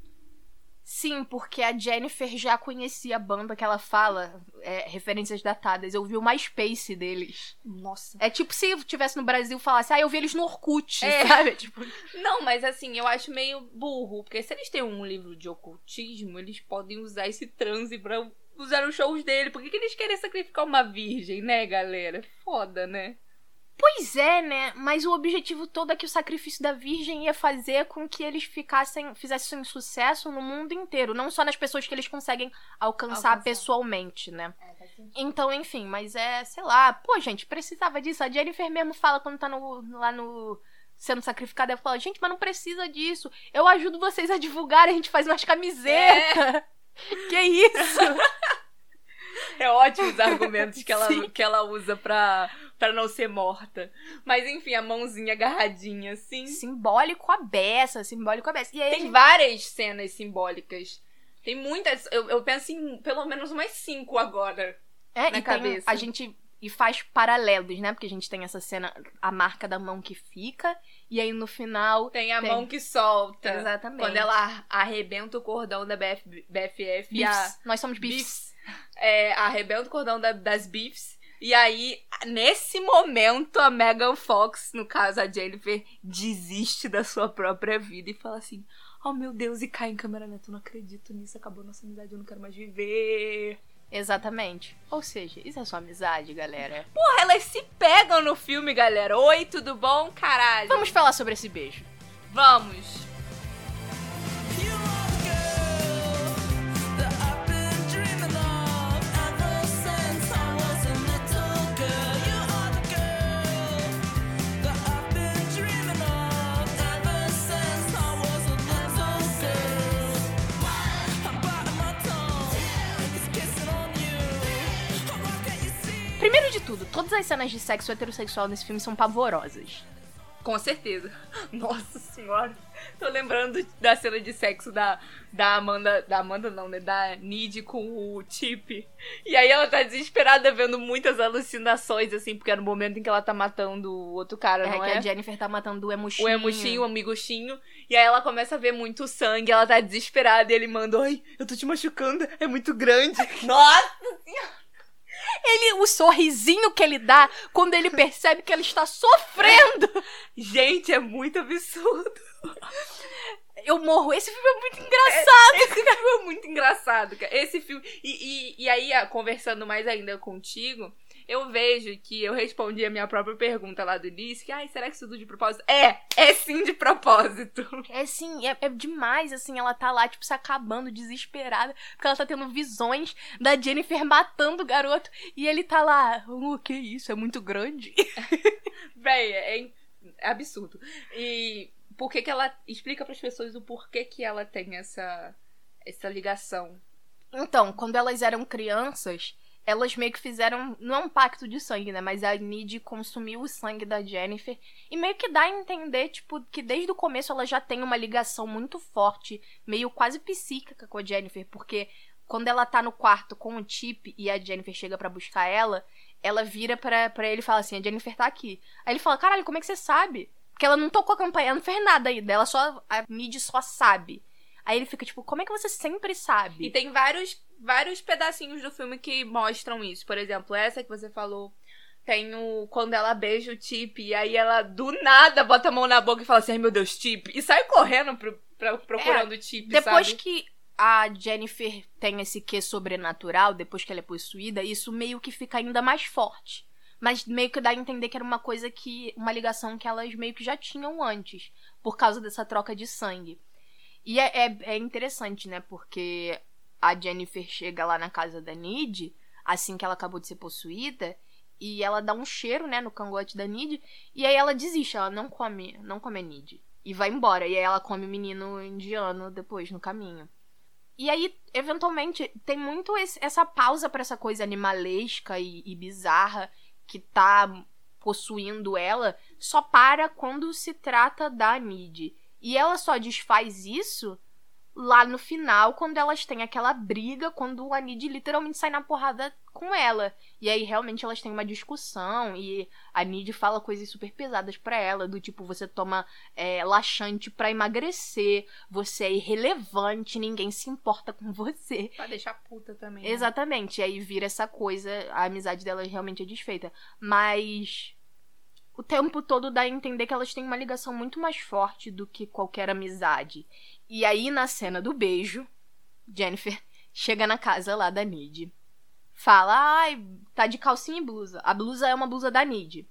Sim, porque a Jennifer já conhecia a banda que ela fala, é, referências datadas. Eu vi o MySpace deles. Nossa. É tipo se eu tivesse no Brasil e falasse, ah, eu vi eles no Orkut, É. sabe? Tipo, Não, mas assim, eu acho meio burro, porque se eles têm um livro de ocultismo, eles podem usar esse transe pra usaram os shows dele. Por que, que eles querem sacrificar uma virgem, né, galera? Foda, né? Pois é, né? Mas o objetivo todo é que o sacrifício da Virgem ia fazer com que eles ficassem, fizessem sucesso no mundo inteiro, não só nas pessoas que eles conseguem alcançar, Alcançar. pessoalmente, né? Então, enfim, mas é, sei lá, pô, gente, precisava disso. A Jennifer mesmo fala quando tá no, lá no. sendo sacrificada, ela fala, gente, mas não precisa disso. Eu ajudo vocês a divulgar, a gente faz umas camisetas. Que isso? É ótimo os argumentos que ela, Sim. que ela usa pra, pra não ser morta. Mas enfim, a mãozinha agarradinha, assim. simbólico a beça, simbólico a beça. E aí, Tem gente- várias cenas simbólicas. Tem muitas. Eu, eu penso em pelo menos umas cinco agora. É, na e tem- cabeça. a gente e faz paralelos, né? Porque a gente tem essa cena, a marca da mão que fica, e aí no final. Tem a Tem. mão que solta. Exatamente. Quando ela arrebenta o cordão da BF, BFF e a. Nós somos beefs. É, arrebenta o cordão da- das Beefs. E aí, nesse momento, a Megan Fox, no caso a Jennifer, desiste da sua própria vida e fala assim: Oh meu Deus, e cai em câmera lenta. Eu não acredito nisso, acabou nossa amizade, eu não quero mais viver. Exatamente. Ou seja, isso é sua amizade, galera. Porra, elas se pegam no filme, galera. Oi, tudo bom? Caralho. Vamos falar sobre esse beijo. Vamos. Primeiro de tudo, todas as cenas de sexo heterossexual nesse filme são pavorosas. Com certeza. Nossa senhora. Tô lembrando da cena de sexo da, da Amanda. Da Amanda não, né? Da Nid com o Chip. E aí ela tá desesperada vendo muitas alucinações, assim, porque é no momento em que ela tá matando o outro cara, É não que é? a Jennifer tá matando o emuxinho. O emuxinho, o amiguxinho. E aí ela começa a ver muito sangue, ela tá desesperada e ele manda: Ai, eu tô te machucando, é muito grande. Nossa! Ele, o sorrisinho que ele dá quando ele percebe que ele está sofrendo. Gente, é muito absurdo. Eu morro. Esse filme é muito engraçado. Esse filme é muito engraçado, cara. Esse filme. E, e, e aí, ah, conversando mais ainda contigo, eu vejo que eu respondi a minha própria pergunta lá do início: que, ai, será que isso tudo de propósito? É! É sim de propósito. É assim, é, é demais, assim, ela tá lá, tipo, se acabando, desesperada, porque ela tá tendo visões da Jennifer matando o garoto, e ele tá lá, o que isso, é muito grande. Véi, é, in- é absurdo. E por que que ela. Explica pras pessoas o porquê que ela tem essa. essa ligação. Então, quando elas eram crianças, elas meio que fizeram, não é um pacto de sangue, né, mas a Nid consumiu o sangue da Jennifer, e meio que dá a entender, tipo, que desde o começo ela já tem uma ligação muito forte, meio quase psíquica com a Jennifer, porque quando ela tá no quarto com o Chip e a Jennifer chega pra buscar ela, ela vira pra, ele e fala assim: a Jennifer tá aqui. Aí ele fala: caralho, como é que você sabe? Porque ela não tocou a campanha, ela não fez nada ainda, ela só. A Mid só sabe. Aí ele fica tipo: como é que você sempre sabe? E tem vários, vários pedacinhos do filme que mostram isso. Por exemplo, essa que você falou. Tem o. Quando ela beija o Chip, e aí ela do nada bota a mão na boca e fala assim: ai meu Deus, Chip. E sai correndo pro, pra- procurando o Chip. Depois sabe? que a Jennifer tem esse quê sobrenatural, depois que ela é possuída, isso meio que fica ainda mais forte. Mas meio que dá a entender que era uma coisa que. uma ligação que elas meio que já tinham antes, por causa dessa troca de sangue. E é, é, é interessante, né? Porque a Jennifer chega lá na casa da Nid, assim que ela acabou de ser possuída, e ela dá um cheiro, né, no cangote da Nid, e aí ela desiste, ela não come, não come a Nid. E vai embora. E aí ela come o menino indiano depois, no caminho. E aí, eventualmente, tem muito esse- essa pausa pra essa coisa animalesca e, e bizarra que tá possuindo ela, só para quando se trata da Nid. E ela só desfaz isso lá no final, quando elas têm aquela briga, quando a Nid literalmente sai na porrada com ela. E aí realmente elas têm uma discussão e a Nid fala coisas super pesadas pra ela, do tipo você toma é, laxante pra emagrecer, você é irrelevante, ninguém se importa com você. Pra deixar puta também. né? Exatamente, e aí vira essa coisa, a amizade delas realmente é desfeita. Mas o tempo todo dá a entender que elas têm uma ligação muito mais forte do que qualquer amizade. E aí, na cena do beijo, Jennifer chega na casa lá da Nid. Fala, ai, tá de calcinha e blusa. A blusa é uma blusa da Nid.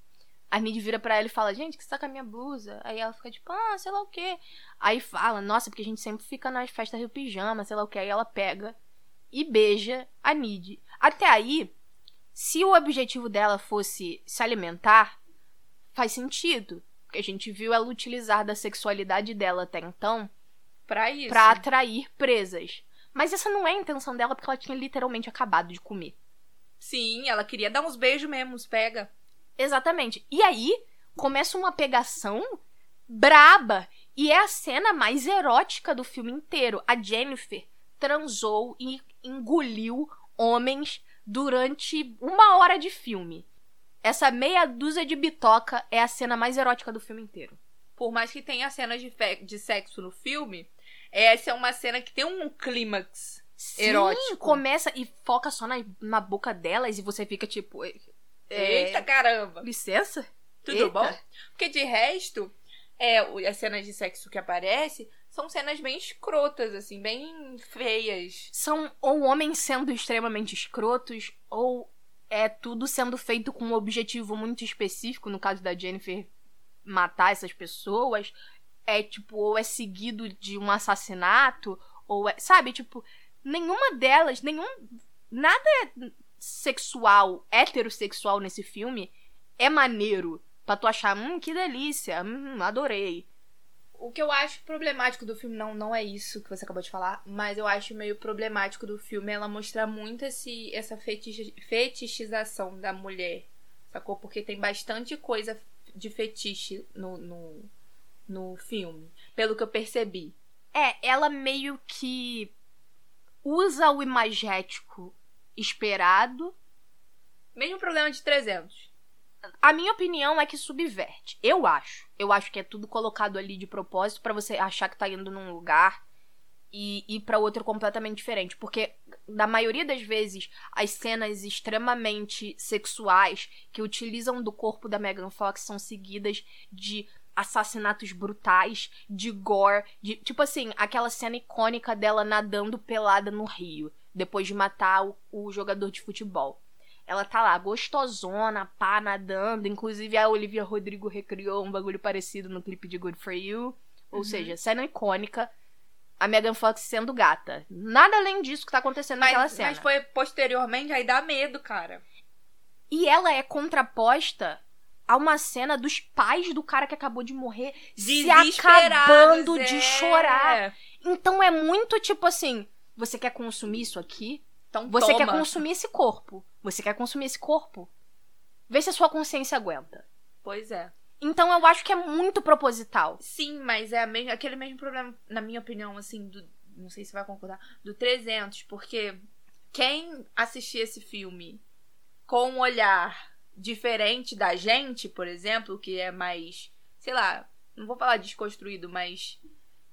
A Nid vira pra ela e fala, gente, que você tá com a minha blusa? Aí ela fica tipo, ah, sei lá o quê. Aí fala, nossa, porque a gente sempre fica nas festas Rio Pijama, sei lá o quê. Aí ela pega e beija a Nid. Até aí, se o objetivo dela fosse se alimentar, faz sentido. Porque a gente viu ela utilizar da sexualidade dela até então Pra isso. pra atrair presas. Mas essa não é a intenção dela, porque ela tinha literalmente acabado de comer. Sim, ela queria dar uns beijos mesmo, uns pega. Exatamente. E aí começa uma pegação braba. E é a cena mais erótica do filme inteiro. A Jennifer transou e engoliu homens durante uma hora de filme. Essa meia dúzia de bitoca é a cena mais erótica do filme inteiro. Por mais que tenha cenas de, de sexo no filme, essa é uma cena que tem um clímax erótico. começa e foca só na, na boca delas e você fica tipo. é, Eita caramba! Licença? Tudo Eita. bom? Porque de resto, é, as cenas de sexo que aparece são cenas bem escrotas, assim, bem feias. São ou homens sendo extremamente escrotos, ou é tudo sendo feito com um objetivo muito específico, no caso da Jennifer matar essas pessoas. É tipo, ou é seguido de um assassinato, ou é. Sabe, tipo, nenhuma delas, nenhum. Nada sexual, heterossexual nesse filme é maneiro. Pra tu achar, hum, que delícia, hum, adorei. O que eu acho problemático do filme não, não é isso que você acabou de falar, mas eu acho meio problemático do filme ela mostrar muito esse, essa fetichi- fetichização da mulher, sacou? Porque tem bastante coisa de fetiche no, no, no filme, pelo que eu percebi. É, ela meio que usa o imagético esperado. Mesmo problema de 300. A minha opinião é que subverte. Eu acho. Eu acho que é tudo colocado ali de propósito pra você achar que tá indo num lugar e ir pra outro completamente diferente. Porque, na maioria das vezes, as cenas extremamente sexuais que utilizam do corpo da Megan Fox são seguidas de assassinatos brutais, de gore, de tipo assim, aquela cena icônica dela nadando pelada no rio, depois de matar o, o jogador de futebol. Ela tá lá, gostosona, pá, nadando. Inclusive, a Olivia Rodrigo recriou um bagulho parecido no clipe de Good For You. Ou seja, cena icônica. A Megan Fox sendo gata. Nada além disso que tá acontecendo naquela Mas, cena. mas foi posteriormente, aí dá medo, cara. E ela é contraposta a uma cena dos pais do cara que acabou de morrer se acabando é. de chorar. Então é muito tipo assim: você quer consumir isso aqui? Então Você quer toma. consumir esse corpo. Você quer consumir esse corpo? Vê se a sua consciência aguenta. Pois é. Então eu acho que é muito proposital. Sim, mas é aquele mesmo problema, na minha opinião, assim, do, não sei se vai concordar, do 300, porque quem assistir esse filme com um olhar diferente da gente, por exemplo, que é mais, sei lá, não vou falar desconstruído, mas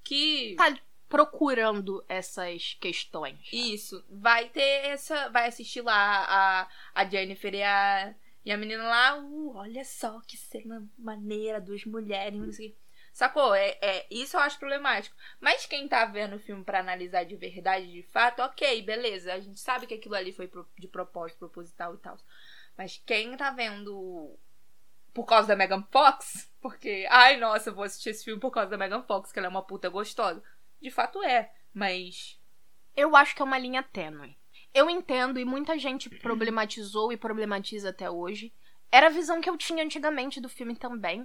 que Tá procurando essas questões. isso, vai ter essa, vai assistir lá a, a Jennifer e a, e a menina lá, uh, olha só que cena maneira, duas mulheres, não sei. Sacou? É, é, isso eu acho problemático. Mas quem tá vendo o filme pra analisar de verdade, de fato, ok, beleza. A gente sabe que aquilo ali foi de propósito, proposital e tal. Mas quem tá vendo por causa da Megan Fox, porque, ai, nossa, eu vou assistir esse filme por causa da Megan Fox, que ela é uma puta gostosa. De fato é, mas Eu acho que é uma linha tênue. Eu entendo e muita gente problematizou e problematiza até hoje. Era a visão que eu tinha antigamente do filme também.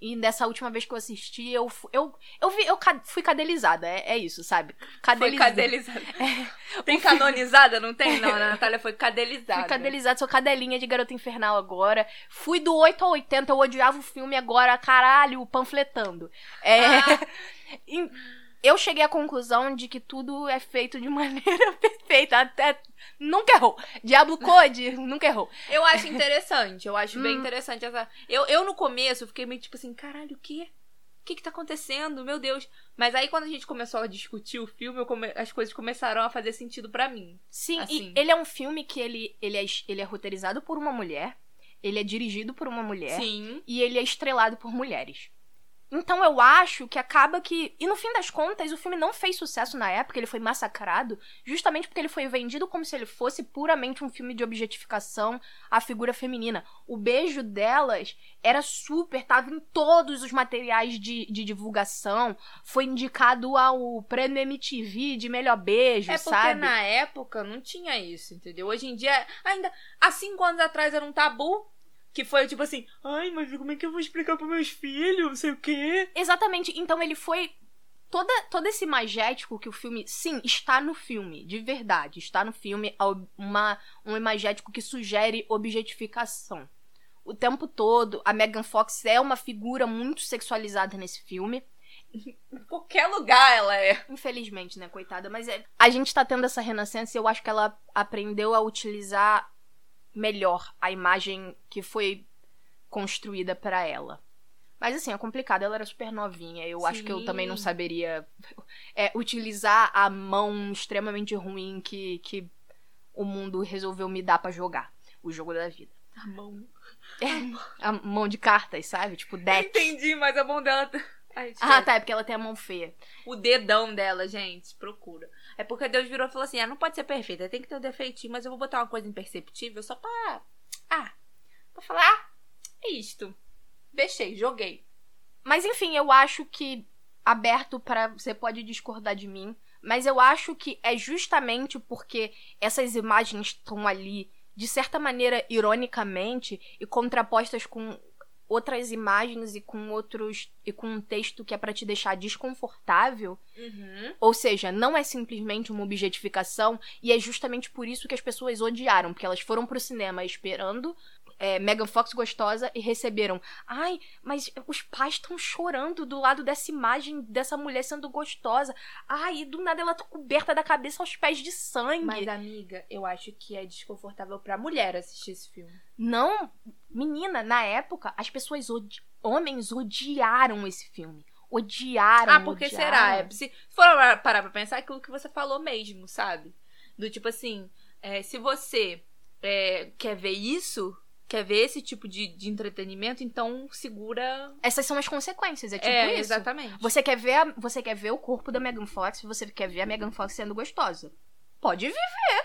E dessa última vez que eu assisti, eu eu, eu, vi, eu ca- fui cadelizada. É, é isso, sabe? Foi Cadelizada. cadelizada. Tem canonizada, não tem? Não, a Natália foi cadelizada. Fui cadelizada, sou cadelinha de Garota Infernal agora. Fui do 8 ao 80, eu odiava o filme agora, caralho, panfletando. É. Ah. Eu cheguei à conclusão de que tudo é feito de maneira perfeita. Até. Nunca errou. Diablo Code, nunca errou. Eu acho interessante, eu acho bem Hum. interessante essa. Eu, eu no começo fiquei meio tipo assim, caralho, o quê? O que que tá acontecendo? Meu Deus. Mas aí quando a gente começou a discutir o filme, come- as coisas começaram a fazer sentido pra mim. Sim, Assim. e ele é um filme que ele, ele, é, ele é roteirizado por uma mulher, ele é dirigido por uma mulher Sim. e ele é estrelado por mulheres. Então eu acho que acaba que. E no fim das contas, o filme não fez sucesso na época, ele foi massacrado, justamente porque ele foi vendido como se ele fosse puramente um filme de objetificação à figura feminina. O beijo delas era super, tava em todos os materiais de, de divulgação, foi indicado ao prêmio MTV de melhor beijo, É porque sabe? na época não tinha isso, entendeu? Hoje em dia, ainda há cinco anos atrás era um tabu. Que foi tipo assim, ai, mas como é que eu vou explicar pros meus filhos? Não sei o quê. Exatamente. Então ele foi. Toda, todo esse imagético que o filme. Sim, está no filme, de verdade. Está no filme uma, um imagético que sugere objetificação. O tempo todo, a Megan Fox é uma figura muito sexualizada nesse filme. Em qualquer lugar ela é. Infelizmente, né, coitada? Mas é, a gente tá tendo essa renascença e eu acho que ela aprendeu a utilizar melhor a imagem que foi construída pra ela. Mas assim, é complicado, ela era super novinha. Eu acho que eu Sim. também não saberia é, utilizar a mão extremamente ruim que, que o mundo resolveu me dar pra jogar. O jogo da vida. A mão. A mão de cartas, sabe? Tipo, deck. Entendi, mas a mão dela. Ai, Ah, tá, é porque ela tem a mão feia. O dedão dela, gente, procura. É porque Deus virou e falou assim: ah, não pode ser perfeita, tem que ter um defeitinho, mas eu vou botar uma coisa imperceptível só pra. Ah, pra falar, ah, é isto. Deixei, joguei. Mas enfim, eu acho que aberto para você pode discordar de mim, mas eu acho que é justamente porque essas imagens estão ali de certa maneira ironicamente e contrapostas com outras imagens e com outros e com um texto que é pra te deixar desconfortável, Uhum. ou seja, não é simplesmente uma objetificação e é justamente por isso que as pessoas odiaram, porque elas foram pro cinema esperando é, Megan Fox gostosa e receberam. Ai, mas os pais estão chorando do lado dessa imagem dessa mulher sendo gostosa. Ai, e do nada ela tá coberta da cabeça aos pés de sangue. Mas, amiga, eu acho que é desconfortável pra mulher assistir esse filme. Não, menina, na época, as pessoas, odi homens odiaram esse filme. Odiaram. Ah, porque odiaram. será? É, se for parar pra pensar, é aquilo que você falou mesmo, sabe? Do tipo assim, é, se você é, quer ver isso, quer ver esse tipo de, de entretenimento, então segura. Essas são as consequências, é tipo é, isso. exatamente. Você quer ver, a- você quer ver o corpo da Megan Fox, você quer ver a Megan Fox sendo gostosa. Pode viver.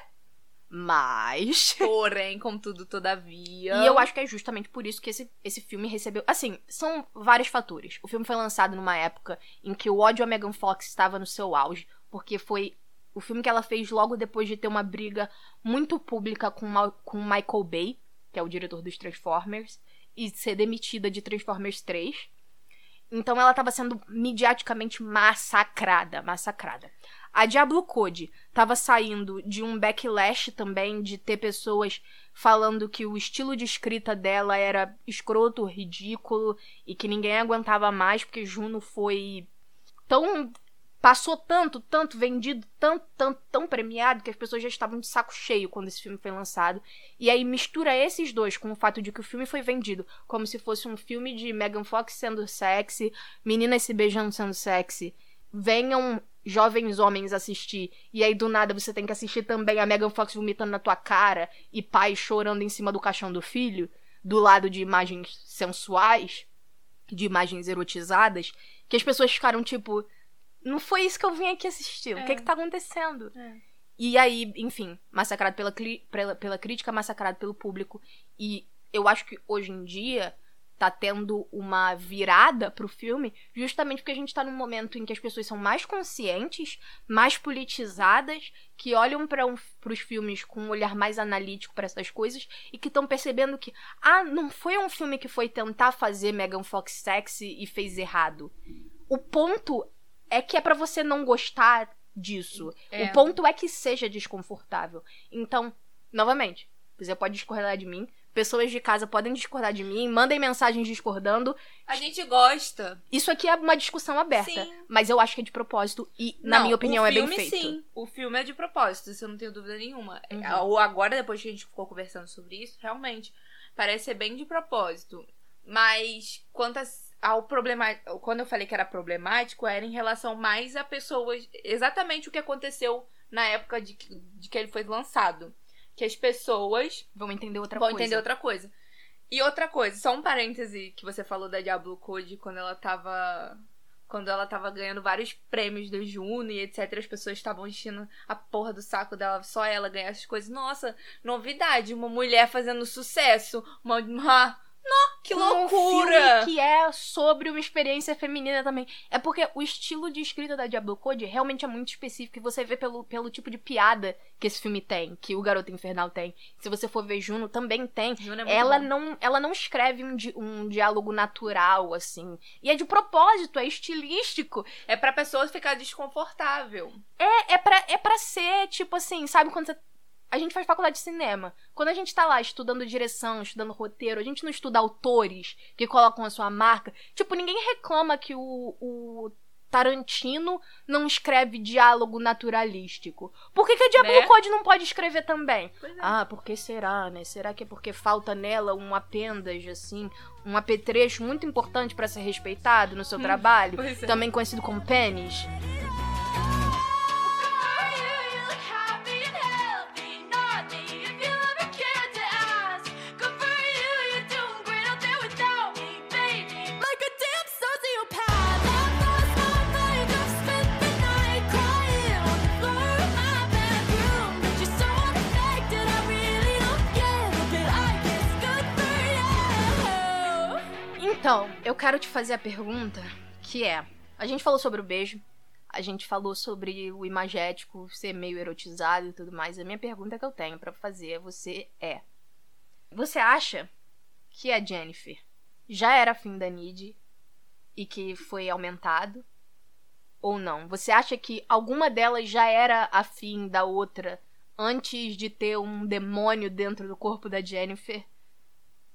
Mas Porém, contudo, todavia. E eu acho que é justamente por isso que esse, esse filme recebeu. Assim, são vários fatores. O filme foi lançado numa época em que o ódio a Megan Fox estava no seu auge, porque foi o filme que ela fez logo depois de ter uma briga muito pública com, Ma- com Michael Bay, que é o diretor dos Transformers, e ser demitida de Transformers 3. Então ela estava sendo mediaticamente massacrada, massacrada. A Diablo Code estava saindo de um backlash também de ter pessoas falando que o estilo de escrita dela era escroto, ridículo e que ninguém aguentava mais porque Juno foi tão passou tanto, tanto vendido, tanto, tanto, tão premiado que as pessoas já estavam de saco cheio quando esse filme foi lançado. E aí mistura esses dois com o fato de que o filme foi vendido como se fosse um filme de Megan Fox sendo sexy, meninas se beijando sendo sexy. Venham jovens homens assistir e aí do nada você tem que assistir também a Megan Fox vomitando na tua cara e pai chorando em cima do caixão do filho, do lado de imagens sensuais, de imagens erotizadas, que as pessoas ficaram tipo, não foi isso que eu vim aqui assistir. O que É. que tá acontecendo? É. E aí, enfim, massacrado pela, pela, pela crítica, massacrado pelo público. E eu acho que hoje em dia tá tendo uma virada pro filme, justamente porque a gente tá num momento em que as pessoas são mais conscientes, mais politizadas, que olham para um, os filmes com um olhar mais analítico para essas coisas e que estão percebendo que, ah, não foi um filme que foi tentar fazer Megan Fox sexy e fez errado. O ponto é que é pra você não gostar disso. É. O ponto é que seja desconfortável. Então, novamente, você pode discordar de mim. Pessoas de casa podem discordar de mim, mandem mensagens discordando. A gente gosta. Isso aqui é uma discussão aberta. Sim. Mas eu acho que é de propósito e, na Não, minha opinião, o é bem filme, feito. Sim, o filme é de propósito, isso eu não tenho dúvida nenhuma. Uhum. Ou agora, depois que a gente ficou conversando sobre isso, realmente parece ser bem de propósito. Mas quanto a- ao problema, quando eu falei que era problemático, era em relação mais a pessoas, exatamente o que aconteceu na época de que, de que ele foi lançado. Que as pessoas Vamos entender outra vão coisa. entender outra coisa. E outra coisa, só um parêntese que você falou da Diablo Code quando ela tava. Quando ela tava ganhando vários prêmios do Juno e etc. As pessoas estavam enchendo a porra do saco dela, só ela ganhar essas coisas. Nossa, novidade, uma mulher fazendo sucesso. Uma. uma... Nó, que Um loucura! filme que é sobre uma experiência feminina também. É porque o estilo de escrita da Diablo Code realmente é muito específico e você vê pelo, pelo tipo de piada que esse filme tem, que o Garoto Infernal tem. Se você for ver Juno, também tem. Juno é muito Ela bom. não, ela não escreve um, di- um diálogo natural, assim. E é de propósito, é estilístico. É pra pessoa ficar desconfortável. É, é, pra, é pra ser, tipo assim, sabe quando você. A gente faz faculdade de cinema. Quando a gente tá lá estudando direção, estudando roteiro, a gente não estuda autores que colocam a sua marca. Tipo, ninguém reclama que o, o Tarantino não escreve diálogo naturalístico. Por que, que a Diablo Né? Code não pode escrever também? É. Ah, por que será, né? Será que é porque falta nela um apêndas, assim, um apetrecho muito importante pra ser respeitado no seu trabalho? pois é. Também conhecido como pênis? Eu quero te fazer a pergunta que é: a gente falou sobre o beijo, a gente falou sobre o imagético ser meio erotizado e tudo mais. A minha pergunta que eu tenho pra fazer a você é: você acha que a Jennifer já era afim da Nid e que foi aumentado? Ou não? Você acha que alguma delas já era afim da outra antes de ter um demônio dentro do corpo da Jennifer?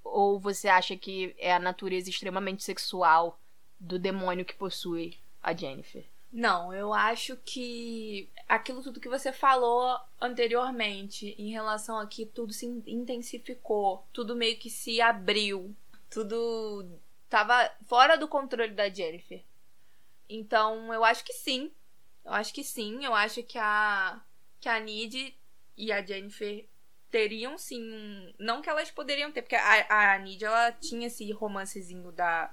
Ou você acha que é a natureza extremamente sexual do demônio que possui a Jennifer? Não, eu acho que aquilo tudo que você falou anteriormente em relação a que tudo se intensificou, tudo meio que se abriu, tudo tava fora do controle da Jennifer. Então, eu acho que sim. Eu acho que sim, eu acho que a que a Nid e a Jennifer teriam sim, um- não que elas poderiam ter, porque a, a Nid ela tinha esse romancezinho da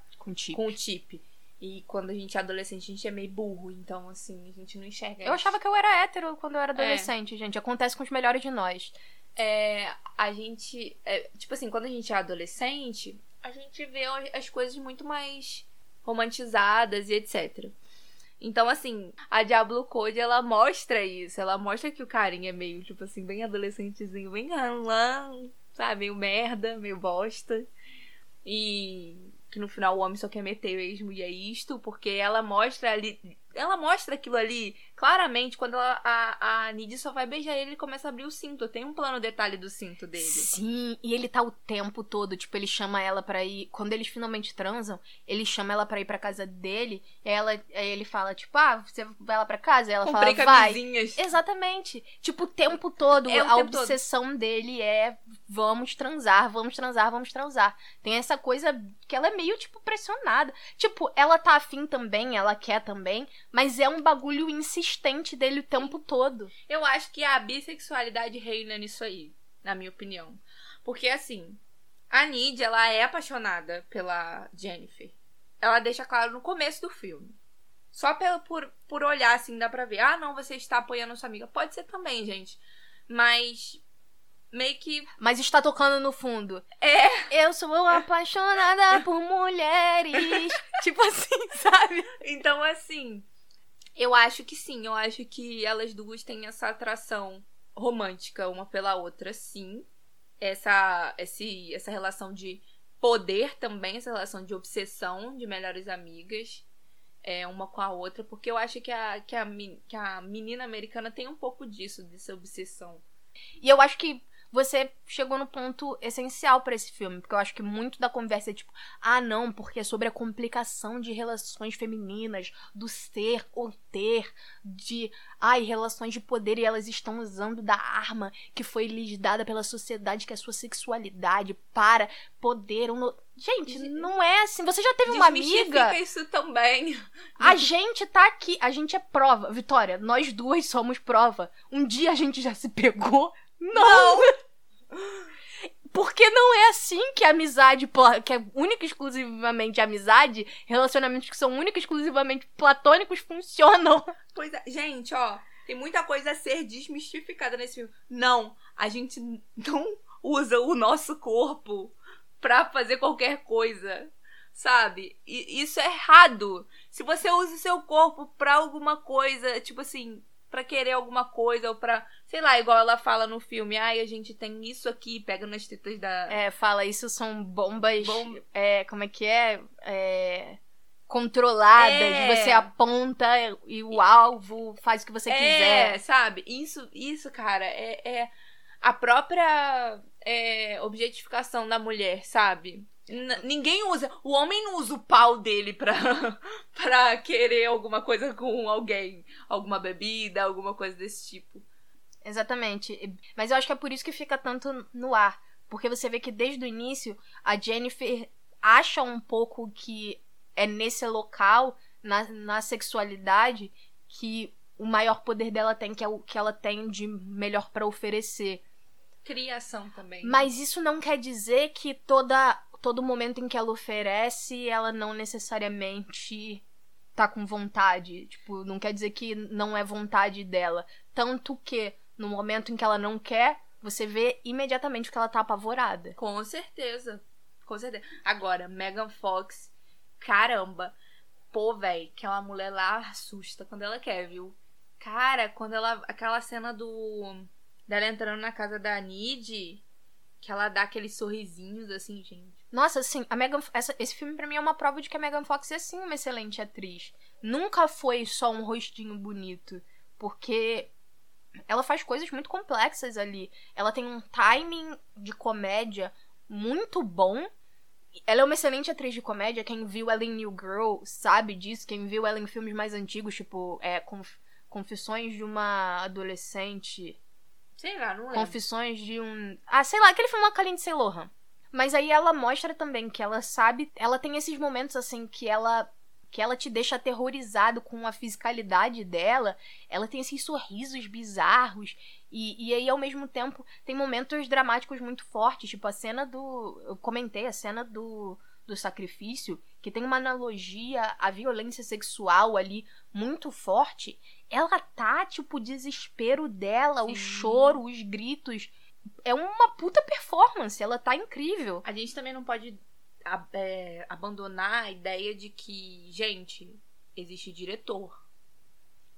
com o Chip. E quando a gente é adolescente, a gente é meio burro, então assim, a gente não enxerga. Eu achava que eu era hétero quando eu era adolescente, gente. Acontece com os melhores de nós. é, a gente. é, tipo assim, quando a gente é adolescente, a gente vê as coisas muito mais romantizadas e etc. Então, assim, a Diablo Code, ela mostra isso. Ela mostra que o carinha é meio, tipo assim, bem adolescentezinho, bem galã, sabe? Meio merda, meio bosta. E que no final o homem só quer meter mesmo, e é isto, porque ela mostra ali. Ela mostra aquilo ali claramente quando ela, a, a Nid só vai beijar ele e começa a abrir o cinto. Tem um plano detalhe do cinto dele. Sim, e ele tá o tempo todo, tipo, ele chama ela pra ir. Quando eles finalmente transam, ele chama ela pra ir pra casa dele. E ela, aí ele fala, tipo, ah, você vai lá pra casa? E ela Comprei fala, vai. camisinhas. Exatamente. Tipo, o tempo todo, É, o a tempo todo. obsessão dele é vamos transar, vamos transar, vamos transar. Tem essa coisa que ela é meio, tipo, pressionada. Tipo, ela tá afim também, ela quer também, mas é um bagulho insistente dele o tempo todo. Eu acho que a bissexualidade reina nisso aí, na minha opinião. Porque, assim, a Nid, ela é apaixonada pela Jennifer. Ela deixa claro no começo do filme. Só pelo, por, por olhar, assim, dá pra ver. Ah, não, você está apoiando sua amiga. Pode ser também, gente. Mas, meio que... Mas está tocando no fundo. É, Eu sou apaixonada por mulheres. tipo assim, sabe? então, assim... Eu acho que sim. Eu acho que elas duas têm essa atração romântica uma pela outra, sim. Essa, esse, essa relação de poder também, essa relação de obsessão de melhores amigas é, uma com a outra, porque eu acho que a, que, a, que a menina americana tem um pouco disso, dessa obsessão. E eu acho que você chegou no ponto essencial pra esse filme, porque eu acho que muito da conversa é tipo, ah, não, porque é sobre a complicação de relações femininas, do ser ou ter, de, ai, relações de poder e elas estão usando da arma que foi lhes dada pela sociedade, que é a sua sexualidade, para poder. um Gente, não é assim. Você já teve uma amiga. isso também. A gente tá aqui, a gente é prova. Vitória, nós duas somos prova. Um dia a gente já se pegou? Não! Porque não é assim que a amizade, que é única e exclusivamente amizade, relacionamentos que são única e exclusivamente platônicos funcionam. Pois é, gente, ó, tem muita coisa a ser desmistificada nesse filme. Não, a gente não usa o nosso corpo pra fazer qualquer coisa, sabe? E isso é errado. Se você usa o seu corpo pra alguma coisa, tipo assim, pra querer alguma coisa ou pra, sei lá, igual ela fala no filme, ai, a gente tem isso aqui, pega nas tetas da É, fala, isso são bombas. Bom- É, como é que é? É, Controladas. É. Você aponta e o alvo faz o que você é, quiser. sabe? Isso, isso, cara, é, é a própria é, objetificação da mulher, sabe? N- ninguém usa. O homem não usa o pau dele pra, pra querer alguma coisa com alguém. Alguma bebida, alguma coisa desse tipo. Exatamente. Mas eu acho que é por isso que fica tanto no ar. Porque você vê que desde o início a Jennifer acha um pouco que é nesse local, na, na sexualidade, que o maior poder dela tem, que é o que ela tem de melhor pra oferecer. Criação também. Mas isso não quer dizer que toda, todo momento em que ela oferece, ela não necessariamente tá com vontade. Tipo, não quer dizer que não é vontade dela. Tanto que, no momento em que ela não quer, você vê imediatamente que ela tá apavorada. Com certeza. Com certeza. Agora, Megan Fox, caramba. Pô, véi, aquela mulher lá assusta quando ela quer, viu? Cara, quando ela. Aquela cena do. dela entrando na casa da Nid, que ela dá aqueles sorrisinhos assim, gente. Nossa, assim, a Megan, essa- esse filme pra mim é uma prova de que a Megan Fox é sim uma excelente atriz. Nunca foi só um rostinho bonito, porque ela faz coisas muito complexas ali. Ela tem um timing de comédia muito bom. Ela é uma excelente atriz de comédia. Quem viu ela em New Girl sabe disso. Quem viu ela em filmes mais antigos, tipo é, Conf- Confissões de uma Adolescente. Sei lá, não lembro. Confissões de um. Ah, sei lá, aquele filme com a Lindsay Lohan. Mas aí ela mostra também que ela sabe. Ela tem esses momentos assim que ela. Que ela te deixa aterrorizado com a fisicalidade dela. Ela tem esses sorrisos bizarros. E, e aí, ao mesmo tempo, tem momentos dramáticos muito fortes. Tipo, a cena do. Eu comentei, a cena do, do sacrifício, que tem uma analogia à violência sexual ali muito forte. Ela tá, tipo, o desespero dela, o Sim. choro, os gritos. É uma puta performance. Ela tá incrível. A gente também não pode é, abandonar a ideia de que, gente, existe diretor.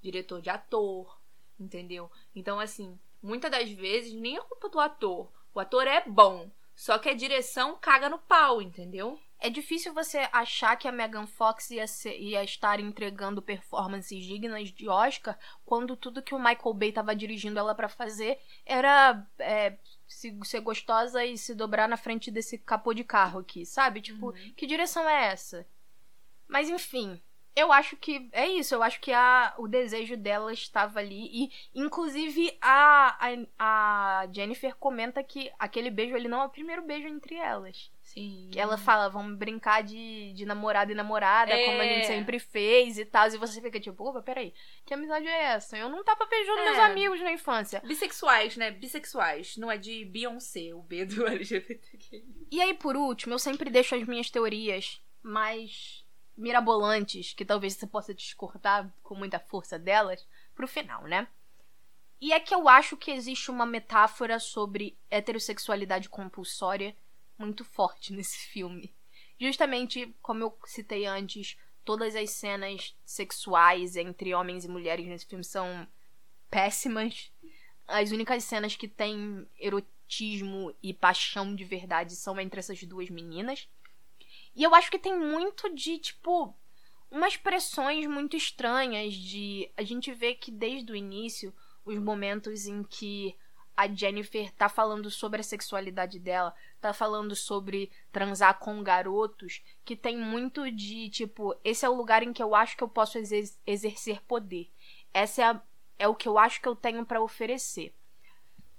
Diretor de ator, entendeu? Então, assim, muitas das vezes nem é culpa do ator. O ator é bom, só que a direção caga no pau, entendeu? É difícil você achar que a Megan Fox ia, ser- ia estar entregando performances dignas de Oscar quando tudo que o Michael Bay tava dirigindo ela pra fazer era é, se, ser gostosa e se dobrar na frente desse capô de carro aqui, sabe? Tipo, que direção é essa? Mas enfim, eu acho que é isso. Eu acho que a, o desejo dela estava ali. E, inclusive, a, a, a Jennifer comenta que aquele beijo ali não é o primeiro beijo entre elas. Sim. Que ela fala, vamos brincar de, de namorado e namorada, como a gente É. sempre fez e tal. E você fica tipo, opa, peraí, que amizade é essa? Eu não tava beijando É. meus amigos na infância. Bissexuais, né? Bissexuais. Não é de Beyoncé, o B do LGBTQ. E aí, por último, eu sempre deixo as minhas teorias mais mirabolantes, que talvez você possa discordar com muita força delas, pro final, né? E é que eu acho que existe uma metáfora sobre heterossexualidade compulsória muito forte nesse filme. Justamente, como eu citei antes, todas as cenas sexuais entre homens e mulheres nesse filme são péssimas. As únicas cenas que tem erotismo e paixão de verdade são entre essas duas meninas. E eu acho que tem muito de, tipo, umas pressões muito estranhas de. A gente vê que desde o início, os momentos em que a Jennifer tá falando sobre a sexualidade dela, tá falando sobre transar com garotos, que tem muito de, tipo, esse é o lugar em que eu acho que eu posso exer- exercer poder. Essa é, a- é o que eu acho que eu tenho pra oferecer.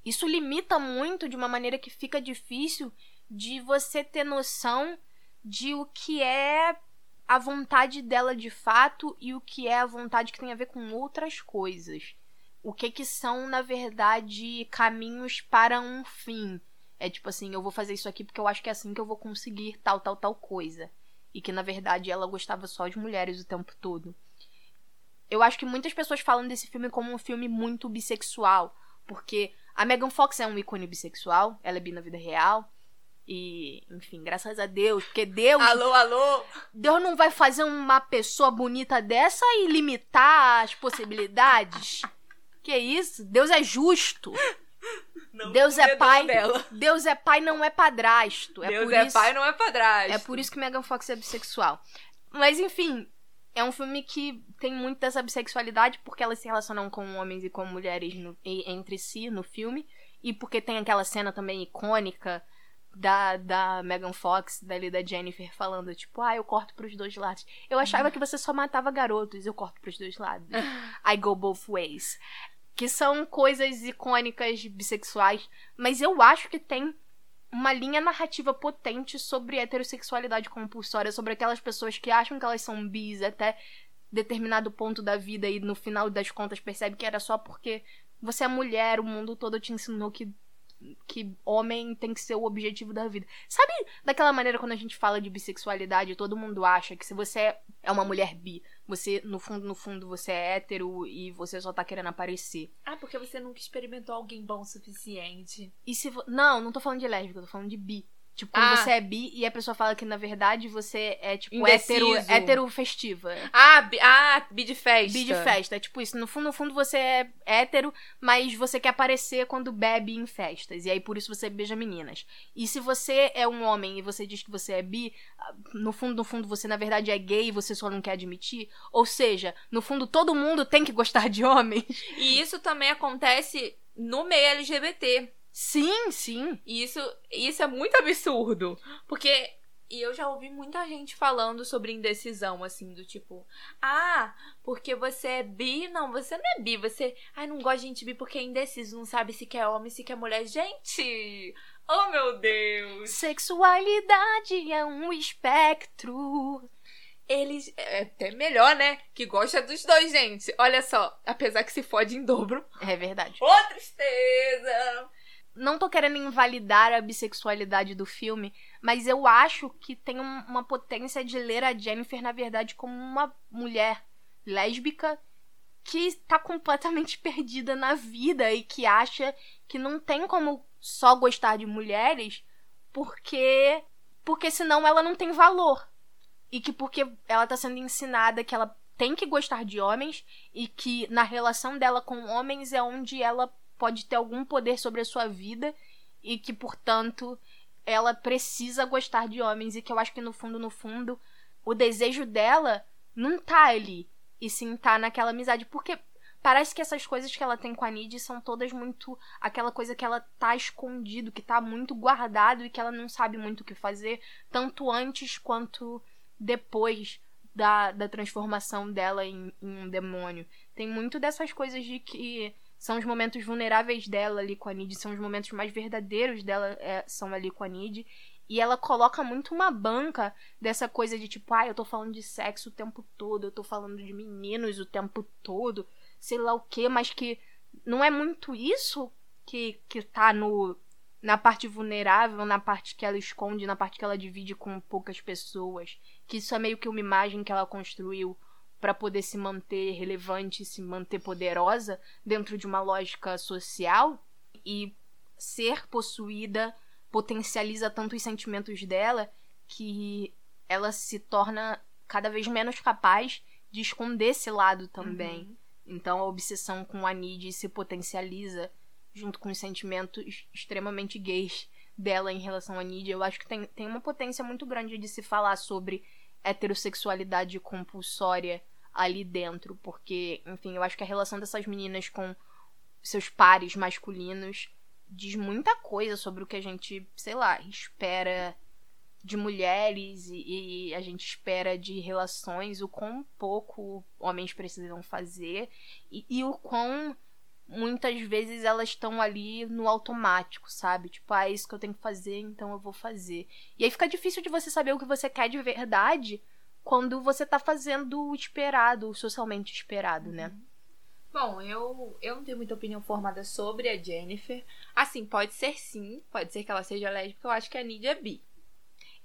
Isso limita muito de uma maneira que fica difícil de você ter noção de o que é a vontade dela de fato e o que é a vontade que tem a ver com outras coisas. O que que são, na verdade, caminhos para um fim. É tipo assim, eu vou fazer isso aqui porque eu acho que é assim que eu vou conseguir tal, tal, tal coisa. E que na verdade ela gostava só de mulheres o tempo todo. Eu acho que muitas pessoas falam desse filme como um filme muito bissexual. Porque a Megan Fox é um ícone bissexual, ela é bi na vida real. E, enfim, graças a Deus, porque Deus, Alô, alô! Deus não vai fazer uma pessoa bonita dessa e limitar as possibilidades. Que isso? Deus é justo. Não Deus é pai. Dela. Deus é pai, não é padrasto. É Deus por é isso, pai, não é padrasto. É por isso que Megan Fox é bissexual. Mas enfim, é um filme que tem muito dessa bissexualidade porque elas se relacionam com homens e com mulheres no- e- entre si no filme. E porque tem aquela cena também icônica da, da Megan Fox, dali da Jennifer, falando, tipo, ah, eu corto pros dois lados. Eu achava que você só matava garotos, eu corto pros dois lados. I go both ways. Que são coisas icônicas bissexuais. Mas eu acho que tem uma linha narrativa potente sobre heterossexualidade compulsória, sobre aquelas pessoas que acham que elas são bis até determinado ponto da vida e no final das contas percebe que era só porque você é mulher, o mundo todo te ensinou que que homem tem que ser o objetivo da vida. Sabe daquela maneira quando a gente fala de bissexualidade, todo mundo acha que se você é uma mulher bi, você no fundo no fundo você é hétero e você só tá querendo aparecer. Ah, porque você nunca experimentou alguém bom o suficiente. E se vo... Não, não tô falando de lésbica, tô falando de bi. Tipo, quando Ah. você é bi e a pessoa fala que na verdade você é, tipo, Indeciso. hétero, hétero festiva. Ah, bi, ah, bi de festa. Bi de festa. É tipo isso. No fundo, no fundo, você é hétero, mas você quer aparecer quando bebe em festas. E aí, por isso, você beija meninas. E se você é um homem e você diz que você é bi, no fundo, no fundo, você na verdade é gay e você só não quer admitir. Ou seja, no fundo, todo mundo tem que gostar de homens. E isso também acontece no meio LGBT. Sim, sim. E isso, isso é muito absurdo. Porque. E eu já ouvi muita gente falando sobre indecisão, assim, do tipo, ah, porque você é bi? Não, você não é bi, você. Ai, não gosta de gente bi porque é indeciso, não sabe se quer homem, se quer mulher. Gente! Oh meu Deus! Sexualidade é um espectro. Eles. É até melhor, né? Que gosta dos dois, gente. Olha só, apesar que se fode em dobro. É verdade. Ô, tristeza! Não tô querendo invalidar a bissexualidade do filme, mas eu acho que tem um- uma potência de ler a Jennifer, na verdade, como uma mulher lésbica que tá completamente perdida na vida e que acha que não tem como só gostar de mulheres porque porque senão ela não tem valor. E que porque ela tá sendo ensinada que ela tem que gostar de homens e que na relação dela com homens é onde ela pode ter algum poder sobre a sua vida e que, portanto, ela precisa gostar de homens e que eu acho que no fundo, no fundo, o desejo dela não tá ali e sim tá naquela amizade, porque parece que essas coisas que ela tem com a Nid são todas muito aquela coisa que ela tá escondido, que tá muito guardado e que ela não sabe muito o que fazer, tanto antes quanto depois da, da transformação dela em, em um demônio. Tem muito dessas coisas de que são os momentos vulneráveis dela ali com a Nid, são os momentos mais verdadeiros dela é, são ali com a Nid. E ela coloca muito uma banca dessa coisa de tipo, ah, eu tô falando de sexo o tempo todo, eu tô falando de meninos o tempo todo, sei lá o que, mas que não é muito isso que, que tá no na parte vulnerável, na parte que ela esconde, na parte que ela divide com poucas pessoas. Que isso é meio que uma imagem que ela construiu para poder se manter relevante, se manter poderosa dentro de uma lógica social e ser possuída potencializa tanto os sentimentos dela que ela se torna cada vez menos capaz de esconder esse lado também. Então a obsessão com a Nid se potencializa junto com os sentimentos extremamente gays dela em relação a Nid. Eu acho que tem, tem uma potência muito grande de se falar sobre heterossexualidade compulsória ali dentro, porque, enfim, eu acho que a relação dessas meninas com seus pares masculinos diz muita coisa sobre o que a gente, sei lá, espera de mulheres e, e a gente espera de relações, o quão pouco homens precisam fazer e, e o quão muitas vezes elas estão ali no automático, sabe? Tipo, ah, é isso que eu tenho que fazer, então eu vou fazer. E aí fica difícil de você saber o que você quer de verdade quando você tá fazendo o esperado, o socialmente esperado, né? Bom, eu, eu não tenho muita opinião formada sobre a Jennifer. Assim, pode ser sim, pode ser que ela seja lésbica. Eu acho que a Nidia é bi.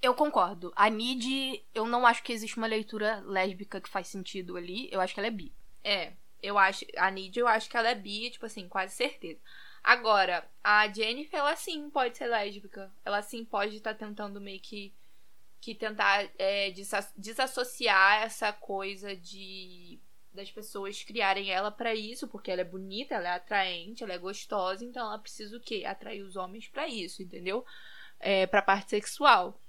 Eu concordo. A Nid, eu não acho que existe uma leitura lésbica que faz sentido ali. Eu acho que ela é bi. É, eu acho. A Nidia, eu acho que ela é bi, tipo assim, quase certeza. Agora, a Jennifer, ela sim pode ser lésbica. Ela sim pode estar tentando meio que. Que tentar é, desa- desassociar essa coisa de. Das pessoas criarem ela pra isso, porque ela é bonita, ela é atraente, ela é gostosa, então ela precisa o quê? Atrair os homens pra isso, entendeu? É, pra parte sexual.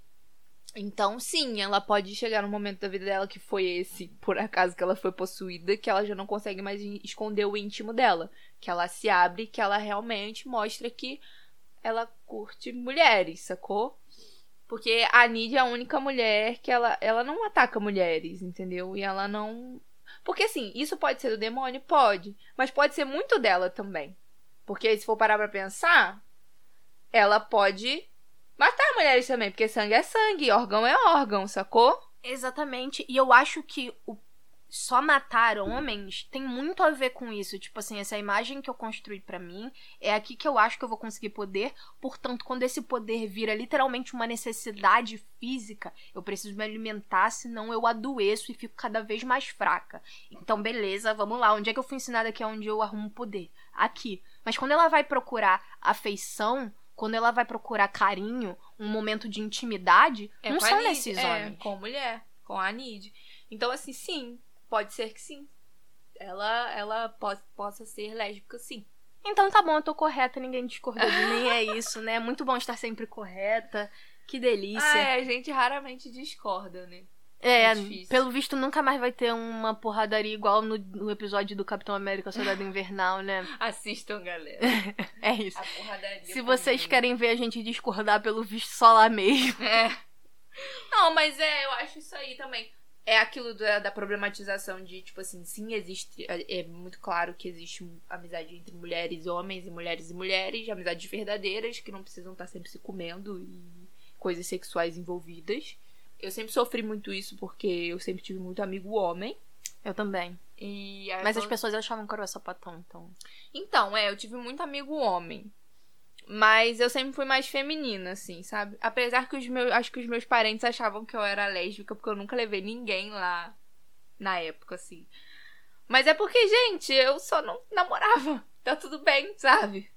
Então, sim, ela pode chegar num momento da vida dela que foi esse, por acaso que ela foi possuída, que ela já não consegue mais esconder o íntimo dela. Que ela se abre, que ela realmente mostra que ela curte mulheres, sacou? Porque a Nidia é a única mulher que ela, ela não ataca mulheres, entendeu? E ela não. Porque assim, isso pode ser do demônio? Pode. Mas pode ser muito dela também. Porque se for parar pra pensar, ela pode matar mulheres também, porque sangue é sangue, órgão é órgão, sacou? Exatamente. E eu acho que o só matar homens tem muito a ver com isso. Tipo assim, essa imagem que eu construí pra mim é aqui que eu acho que eu vou conseguir poder. Portanto, quando esse poder vira literalmente uma necessidade física, eu preciso me alimentar, senão eu adoeço e fico cada vez mais fraca. Então, beleza, vamos lá. Onde é que eu fui ensinada que é onde eu arrumo poder? Aqui. Mas quando ela vai procurar afeição, quando ela vai procurar carinho, um momento de intimidade, não com a são Nid, nesses é, homens. Com mulher, com a Nid. Então, assim, sim, pode ser que sim. Ela, ela po possa ser lésbica, sim. Então tá bom, eu tô correta, ninguém discordou de mim, é isso, né? É muito bom estar sempre correta. Que delícia. Ah, é, a gente raramente discorda, né? É, é pelo visto nunca mais vai ter uma porradaria igual no, no episódio do Capitão América Soldado Invernal, né? Assistam, galera. É isso. Se vocês linda. querem ver a gente discordar, pelo visto, só lá mesmo. É. Não, mas é, eu acho isso aí também. É aquilo da, da problematização de, tipo assim, sim, existe. É é muito claro que existe amizade entre mulheres e homens, e mulheres e mulheres, amizades verdadeiras, que não precisam estar sempre se comendo e coisas sexuais envolvidas. Eu sempre sofri muito isso porque eu sempre tive muito amigo homem. Eu também. E Mas as quando- pessoas achavam que eu era sapatão, então. Então, é, eu tive muito amigo homem. Mas eu sempre fui mais feminina, assim, sabe? Apesar que os meus. Acho que os meus parentes achavam que eu era lésbica, porque eu nunca levei ninguém lá na época, assim. Mas é porque, gente, eu só não namorava. Tá tudo bem, sabe?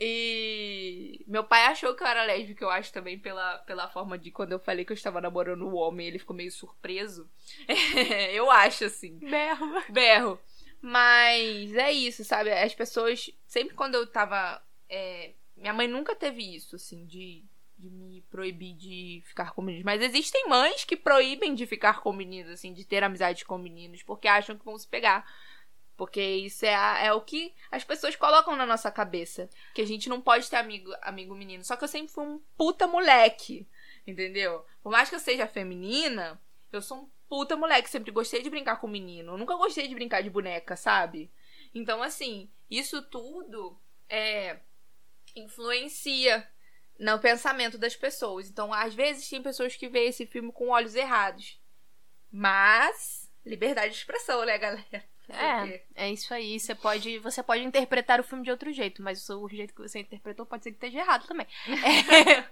E meu pai achou que eu era lésbica, eu acho também, pela, pela forma de quando eu falei que eu estava namorando o homem, ele ficou meio surpreso. eu acho, assim Berro. berro. Mas é isso, sabe? As pessoas. Sempre quando eu tava. é, minha mãe nunca teve isso, assim, de, de me proibir de ficar com meninos. Mas existem mães que proíbem de ficar com meninos, assim, de ter amizade com meninos, porque acham que vão se pegar. Porque isso é, a- é o que as pessoas colocam na nossa cabeça. Que a gente não pode ter amigo, amigo menino. Só que eu sempre fui um puta moleque. Entendeu? Por mais que eu seja feminina, eu sou um puta moleque. Sempre gostei de brincar com menino. Eu nunca gostei de brincar de boneca, sabe? Então, assim, isso tudo é, influencia no pensamento das pessoas. Então, às vezes, tem pessoas que veem esse filme com olhos errados. Mas, liberdade de expressão, né, galera? É, é isso aí. Você pode, você pode interpretar o filme de outro jeito, mas o jeito que você interpretou pode ser que esteja errado também. É.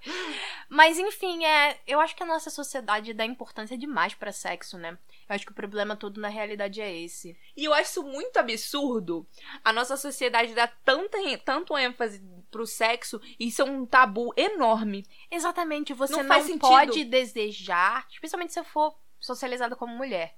Mas enfim, é, eu acho que a nossa sociedade dá importância demais pra sexo, né? Eu acho que o problema todo na realidade é esse. E eu acho isso muito absurdo. A nossa sociedade dá tanta, tanto ênfase pro sexo e isso é um tabu enorme. Exatamente, você Não não, pode desejar, especialmente se você for socializada como mulher.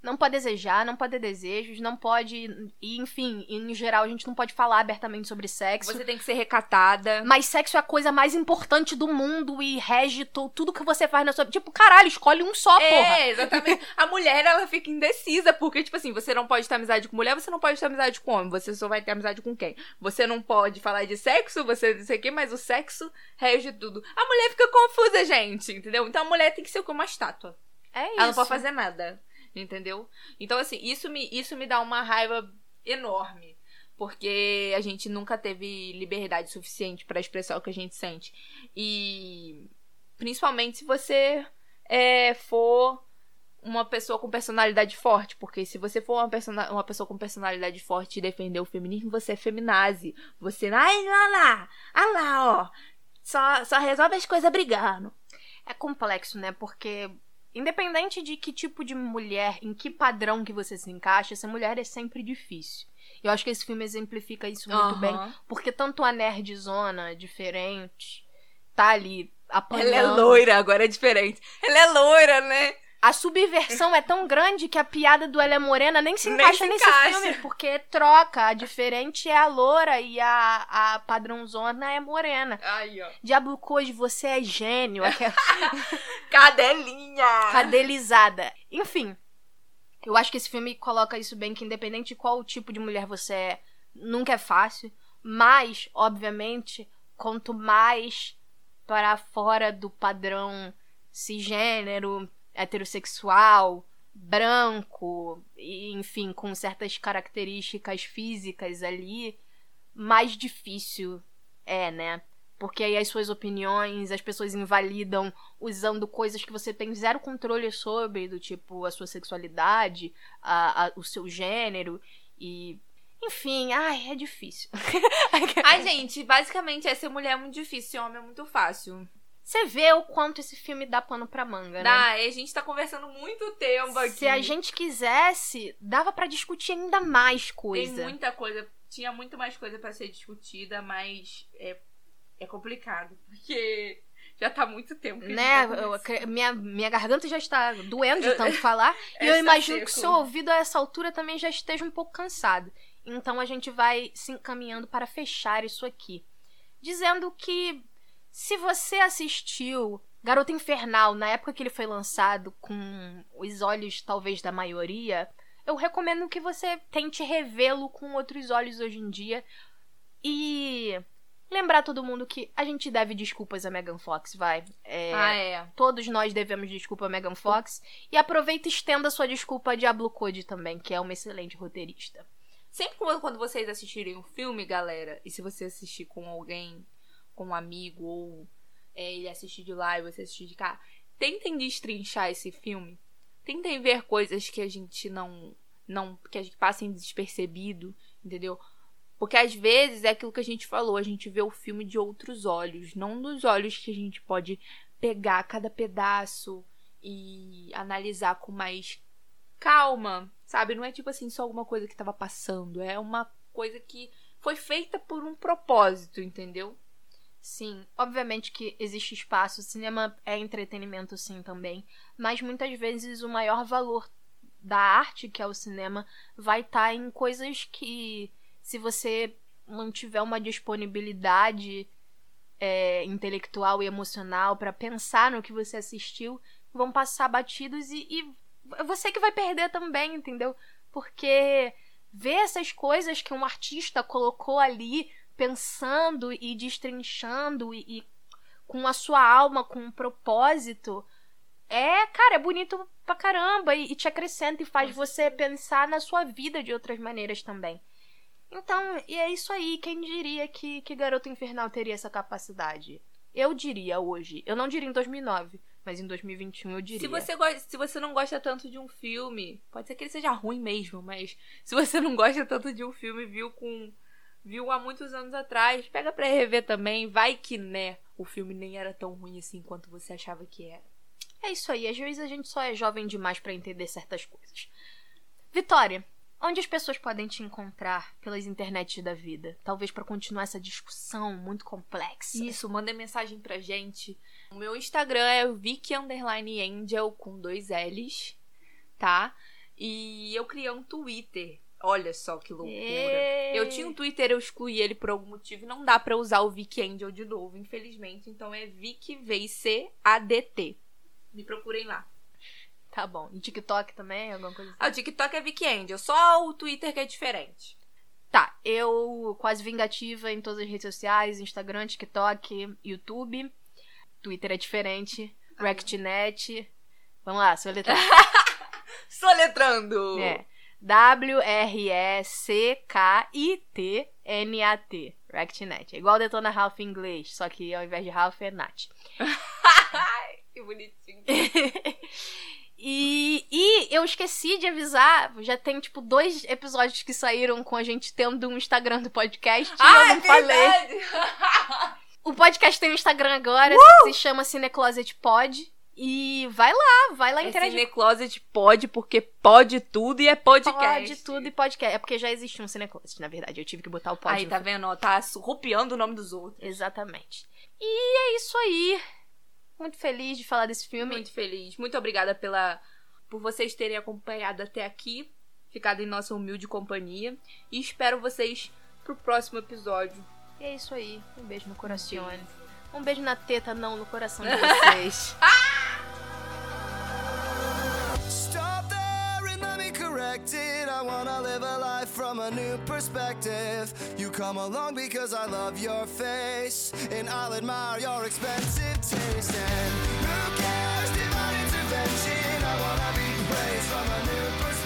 Não pode desejar, não pode ter desejos, não pode. E, enfim, em geral, a gente não pode falar abertamente sobre sexo. Você tem que ser recatada. Mas sexo é a coisa mais importante do mundo e rege tu- tudo que você faz na sua. Tipo, caralho, escolhe um só, porra. É, exatamente. A mulher, ela fica indecisa, porque, tipo assim, você não pode ter amizade com mulher, você não pode ter amizade com homem. Você só vai ter amizade com quem? Você não pode falar de sexo, você não sei o quê, mas o sexo rege tudo. A mulher fica confusa, gente, entendeu? Então a mulher tem que ser como uma estátua. É isso. Ela não pode fazer nada. Entendeu? Então, assim, isso me, isso me dá uma raiva enorme. Porque a gente nunca teve liberdade suficiente pra expressar o que a gente sente. E principalmente se você é, for uma pessoa com personalidade forte, porque se você for uma, persona- uma pessoa com personalidade forte e defender o feminismo, você é feminazi. Você, ai, lá lá, ah lá, ó, só, só resolve as coisas brigando. É complexo, né? Porque independente de que tipo de mulher, em que padrão que você se encaixa, essa mulher é sempre difícil. Eu acho que esse filme exemplifica isso muito bem, porque tanto a nerdzona diferente tá ali apanhando. Ela é loira, agora é diferente. Ela é loira, né? A subversão é tão grande que a piada do Ela é Morena nem se Nem encaixa se nesse encaixa. filme, porque troca. A diferente é a loura e a, a padrãozona é morena. Aí, ó. Diablo Code, você é gênio. Aquela Cadelinha! cadelizada. Enfim, eu acho que esse filme coloca isso bem, que independente de qual tipo de mulher você é, nunca é fácil. Mas, obviamente, quanto mais para fora do padrão cisgênero, heterossexual, branco, enfim, com certas características físicas ali, mais difícil é, né? Porque aí as suas opiniões, as pessoas invalidam usando coisas que você tem zero controle sobre, do tipo a sua sexualidade, a, a- o seu gênero e. Enfim, ai, é difícil. Ai, gente, basicamente, é ser mulher é muito difícil, ser homem é muito fácil. Você vê o quanto esse filme dá pano pra manga, né? Dá, e a gente tá conversando muito tempo aqui. Se a gente quisesse, dava pra discutir ainda mais Tem coisa. muita coisa, tinha muito mais coisa pra ser discutida, mas é, é complicado, porque já tá muito tempo. Né? tá Eu minha, minha garganta já está doendo de tanto falar. e eu Está imagino que seu ouvido a essa altura também já esteja um pouco cansado. Então a gente vai se encaminhando para fechar isso aqui. Dizendo que se você assistiu Garota Infernal na época que ele foi lançado, com os olhos talvez da maioria, eu recomendo que você tente revê-lo com outros olhos hoje em dia. E lembrar todo mundo que a gente deve desculpas a Megan Fox, vai. É, Ah, é. Todos nós devemos desculpa a Megan Fox. E aproveita e estenda sua desculpa a Diablo Code também, que é uma excelente roteirista. Sempre quando quando vocês assistirem um filme, galera, e se você assistir com alguém, com um amigo, ou é, ele assistir de lá e você assistir de cá, tentem destrinchar esse filme. Tentem ver coisas que a gente não. não que a gente passem despercebido, entendeu? Porque às vezes é aquilo que a gente falou, a gente vê o filme de outros olhos, não dos olhos que a gente pode pegar cada pedaço e analisar com mais calma, sabe? Não é tipo assim, só alguma coisa que tava passando. É uma coisa que foi feita por um propósito, entendeu? Sim, obviamente que existe espaço, cinema é entretenimento sim também, mas muitas vezes o maior valor da arte, que é o cinema, vai estar em coisas que, se você não tiver uma disponibilidade é, intelectual e emocional para pensar no que você assistiu, vão passar batidos e, e você que vai perder também, entendeu? Porque ver essas coisas que um artista colocou ali pensando e destrinchando e, e com a sua alma, com um propósito, é, cara, é bonito pra caramba e, e te acrescenta e faz você pensar na sua vida de outras maneiras também. Então, e é isso aí. Quem diria que, que Garoto Infernal teria essa capacidade? Eu diria hoje. Eu não diria em 2009, mas em 2021 eu diria. Se você, gosta, se você não gosta tanto de um filme, pode ser que ele seja ruim mesmo, mas se você não gosta tanto de um filme, viu com viu há muitos anos atrás, pega pra rever também, vai que né, o filme nem era tão ruim assim quanto você achava que era. É isso aí. Às vezes a gente só é jovem demais pra entender certas coisas. Vitória, onde as pessoas podem te encontrar pelas internets da vida? Talvez pra continuar essa discussão muito complexa. Isso, manda mensagem pra gente. O meu Instagram é o Vicky Underline Angel com dois L's, tá? E eu criei um Twitter. Olha só que loucura. Eu tinha um Twitter, eu excluí ele por algum motivo. Não dá pra usar o Vicky Angel de novo, infelizmente. Então é Vicky VC ADT. Me procurem lá. Tá bom. E TikTok também? Alguma coisa assim? Ah, o TikTok é Vicky Angel, só o Twitter que é diferente. Tá, eu quase vingativa em todas as redes sociais, Instagram, TikTok, YouTube. Twitter é diferente. RectNet. Vamos lá, sua letra. Soletrando! é. W-R-E-C-K-I-T-N-A-T. RectNet. É igual Detona Ralph em inglês, só que ao invés de Ralph é Nat. que bonitinho. E, e eu esqueci de avisar, já tem tipo dois episódios que saíram com a gente tendo um Instagram do podcast. e eu não falei. O podcast tem um Instagram agora, se chama Cinecloset Pod. E vai lá, vai lá É interagir. Cinecloset pode, porque pode tudo e é podcast. Pode tudo e podcast. É porque já existe um Cinecloset, na verdade. Eu tive que botar o pod. Aí, tá vendo? ó, Tá rupiando o nome dos outros. Exatamente. E é isso aí. Muito feliz de falar desse filme. Muito feliz. Muito obrigada pela por vocês terem acompanhado até aqui, ficado em nossa humilde companhia. E espero vocês pro próximo episódio. E é isso aí. Um beijo no coração. Um beijo na teta, não no coração de vocês. Stop directed. I wanna live a life from a new perspective. You come along because I love your face, and I'll admire your expensive taste. And who cares? Divine intervention. I wanna be raised from a new perspective.